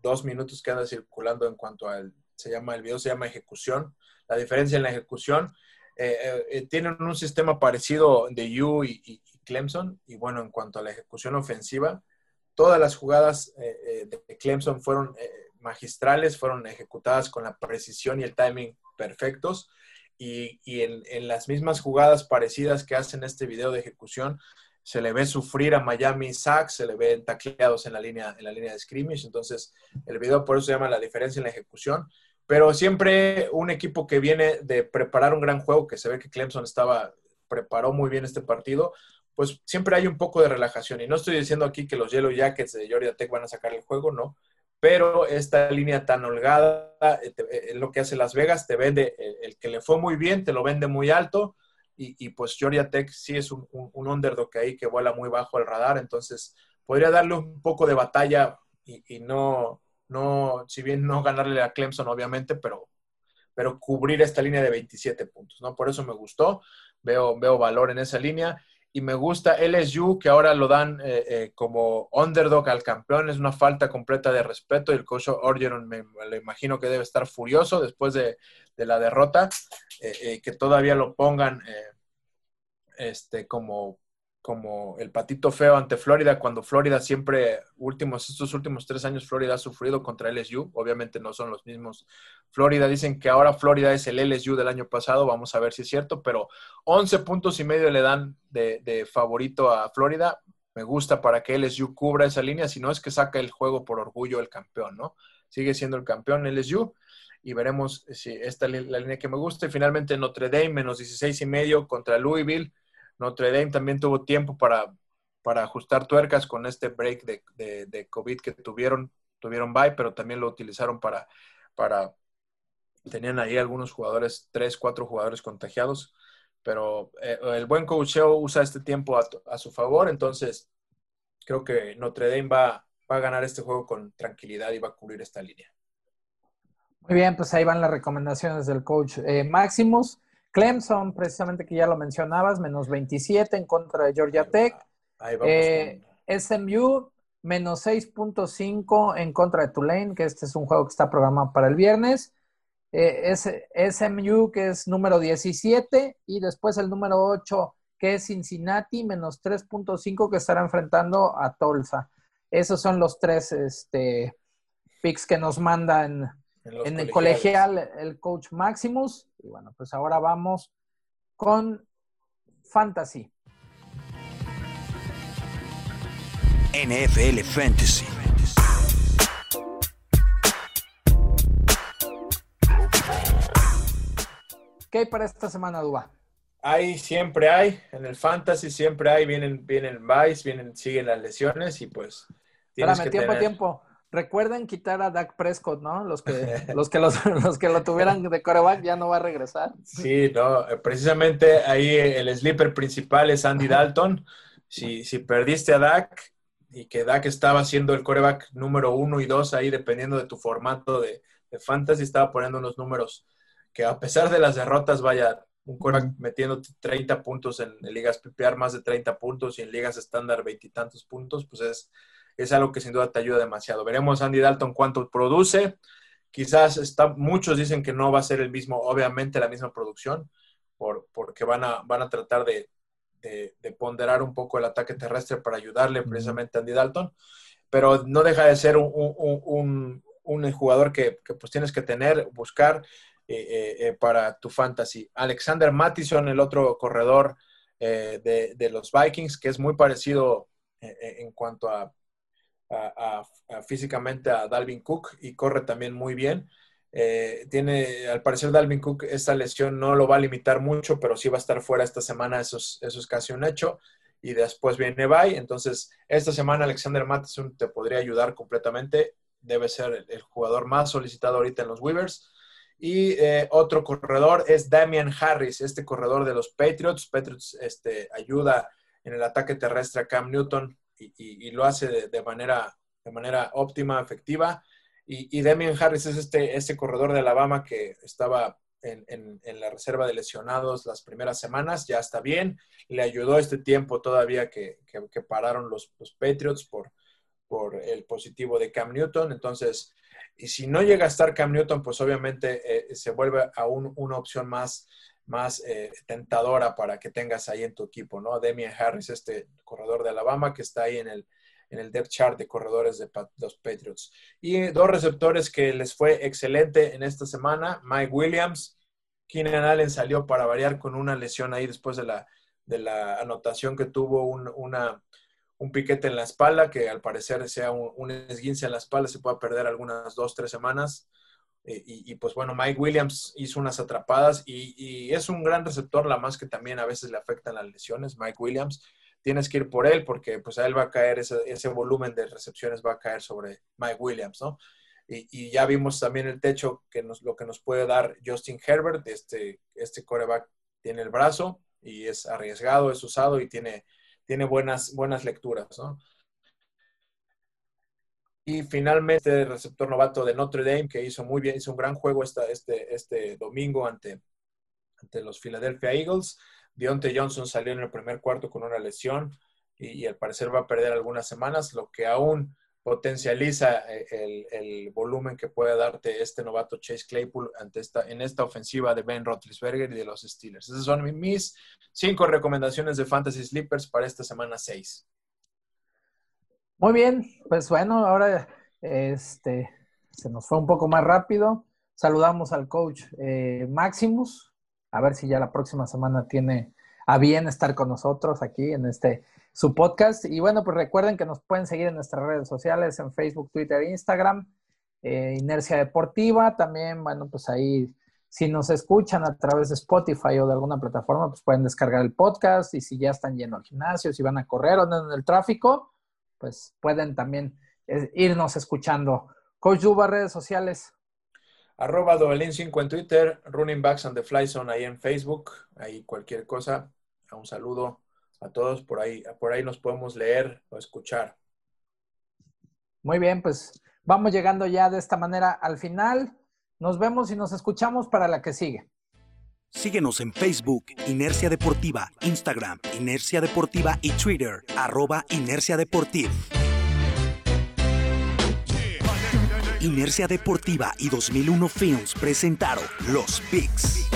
dos minutos que anda circulando en cuanto al, se llama, el video se llama ejecución. La diferencia en la ejecución. Eh, tienen un sistema parecido de U y, Clemson. Y bueno, en cuanto a la ejecución ofensiva, todas las jugadas de Clemson fueron magistrales, fueron ejecutadas con la precisión y el timing perfectos. Y, en, las mismas jugadas parecidas que hacen este video de ejecución, se le ve sufrir a Miami sacks, se le ven tacleados en la línea, en la línea de scrimmage. Entonces, el video por eso se llama la diferencia en la ejecución. Pero siempre un equipo que viene de preparar un gran juego, que se ve que Clemson estaba, preparó muy bien este partido, pues siempre hay un poco de relajación. Y no estoy diciendo aquí que los Yellow Jackets de Georgia Tech van a sacar el juego, no pero esta línea tan holgada eh, eh, es lo que hace Las Vegas, te vende eh, el, que le fue muy bien, te lo vende muy alto y, pues Georgia Tech sí es un, un, underdog ahí que vuela muy bajo el radar, entonces podría darle un poco de batalla y, no, no, si bien no ganarle a Clemson obviamente, pero, pero cubrir esta línea de 27 puntos, ¿no? Por eso me gustó, veo, veo valor en esa línea y me gusta LSU, que ahora lo dan eh, eh, como underdog al campeón. Es una falta completa de respeto y el coach Orgeron me, lo imagino que debe estar furioso después de, la derrota, eh, que todavía lo pongan este, como como el patito feo ante Florida, cuando Florida siempre, últimos, estos últimos tres años, Florida ha sufrido contra LSU. Obviamente no son los mismos. Florida dicen que ahora Florida es el LSU del año pasado, vamos a ver si es cierto, pero 11 puntos y medio le dan de, favorito a Florida. Me gusta para que LSU cubra esa línea, si no es que saca el juego por orgullo el campeón, ¿no? Sigue siendo el campeón LSU y veremos si esta es la línea que me gusta. Y finalmente Notre Dame menos 16 y medio contra Louisville Notre Dame también tuvo tiempo para, para ajustar tuercas con este break de, de, COVID que tuvieron, tuvieron bye, pero también lo utilizaron para, para, tenían ahí algunos jugadores, tres, cuatro jugadores contagiados, pero eh, el buen coacheo usa este tiempo a, su favor, entonces creo que Notre Dame va, va a ganar este juego con tranquilidad y va a cubrir esta línea. Muy bien, pues ahí van las recomendaciones del coach eh. Clemson, precisamente que ya lo mencionabas, menos 27 en contra de Georgia Tech. Eh, SMU, menos 6.5 en contra de Tulane, que este es un juego que está programado para el viernes. Eh, SMU, que es número 17, y después el número 8, que es Cincinnati, menos 3.5, que estará enfrentando a Tulsa. Esos son los tres este, picks que nos mandan En, el colegial, el coach Maximus. Y bueno, pues ahora vamos con Fantasy. NFL Fantasy. ¿Qué hay para esta semana, Duba? Hay, siempre hay. En el Fantasy siempre hay. Vienen, vienen Vice, vienen, siguen las lesiones y pues. Espérame, tiempo, tiempo. Recuerden quitar a Dak Prescott, ¿no? Los que, los que, los, que lo tuvieran de coreback ya no va a regresar. Sí, no, precisamente ahí el sleeper principal es Andy Dalton. Si, si perdiste a Dak, y que Dak estaba siendo el coreback número uno y dos ahí, dependiendo de tu formato de, fantasy, estaba poniendo unos números que a pesar de las derrotas, vaya, un coreback metiendo 30 puntos en, ligas PPR, más de 30 puntos y en ligas estándar veintitantos puntos, pues es, es algo que sin duda te ayuda demasiado. Veremos Andy Dalton cuánto produce. Quizás está, muchos dicen que no va a ser el mismo, obviamente la misma producción, por, porque van a, van a tratar de, de, ponderar un poco el ataque terrestre para ayudarle precisamente a Andy Dalton, pero no deja de ser un, jugador que, pues tienes que tener, buscar eh, eh, eh, para tu fantasy. Alexander Mattison, el otro corredor de, los Vikings, que es muy parecido en cuanto a, físicamente a Dalvin Cook y corre también muy bien. Eh, tiene, al parecer, Dalvin Cook, esta lesión no lo va a limitar mucho, pero sí va a estar fuera esta semana, eso es, casi un hecho. Y después viene Bay. Entonces, esta semana Alexander Matheson te podría ayudar completamente. Debe ser el, jugador más solicitado ahorita en los Weavers. Y eh, otro corredor es Damian Harris, este corredor de los Patriots. Patriots este, ayuda en el ataque terrestre a Cam Newton y, lo hace de, manera, de manera óptima, efectiva. Y, Damian Harris es este, este corredor de Alabama que estaba en, la reserva de lesionados las primeras semanas, ya está bien. Le ayudó este tiempo todavía que, pararon los, Patriots por, por el positivo de Cam Newton. Entonces, y si no llega a estar Cam Newton, pues obviamente eh, se vuelve aún una opción más, más eh, tentadora para que tengas ahí en tu equipo, ¿no? Damian Harris, este corredor de Alabama que está ahí en el, en el depth chart de corredores de los Patriots. Y dos receptores que les fue excelente en esta semana, Mike Williams, Keenan Allen salió para variar con una lesión ahí después de la, de la anotación que tuvo un, una, un piquete en la espalda, que al parecer sea un, esguince en la espalda, se puede perder algunas dos, tres semanas. Y, pues bueno, Mike Williams hizo unas atrapadas y, y, es un gran receptor, la más que también a veces le afectan las lesiones, Mike Williams tienes que ir por él porque pues a él va a caer ese, ese volumen de recepciones va a caer sobre Mike Williams, ¿no? Y, ya vimos también el techo que nos, lo que nos puede dar Justin Herbert, este, este coreback tiene el brazo y es arriesgado, es usado y tiene, tiene buenas, buenas lecturas, ¿no? Y finalmente el receptor novato de Notre Dame, que hizo muy bien, hizo un gran juego esta, este, este domingo ante, ante los Philadelphia Eagles. Deontay Johnson salió en el primer cuarto con una lesión y, al parecer va a perder algunas semanas, lo que aún potencializa eh, el, volumen que puede darte este novato Chase Claypool ante esta, en esta ofensiva de Ben Roethlisberger y de los Steelers. Esas son mis cinco recomendaciones de Fantasy Sleepers para esta semana 6. Muy bien, pues bueno, ahora este, se nos fue un poco más rápido. Saludamos al coach eh, Maximus, a ver si ya la próxima semana tiene a bien estar con nosotros aquí en este su podcast. Y bueno, pues recuerden que nos pueden seguir en nuestras redes sociales, en Facebook, Twitter, Instagram, eh, Inercia Deportiva. También, bueno, pues ahí, si nos escuchan a través de Spotify o de alguna plataforma, pues pueden descargar el podcast. Y si ya están yendo al gimnasio, si van a correr o andan en el tráfico, pues pueden también eh, irnos escuchando. Coach Duba, redes sociales. Arroba Dovelín5 en Twitter, Running Backs on the Fly Zone ahí en Facebook, ahí cualquier cosa. Un saludo a todos por ahí, por ahí nos podemos leer o escuchar. Muy bien, pues vamos llegando ya de esta manera al final. Nos vemos y nos escuchamos para la que sigue. Síguenos en Facebook, Inercia Deportiva, Instagram, Inercia Deportiva y Twitter, arroba Inercia Deportiva. Inercia Deportiva y 2001 Films presentaron Los Picks.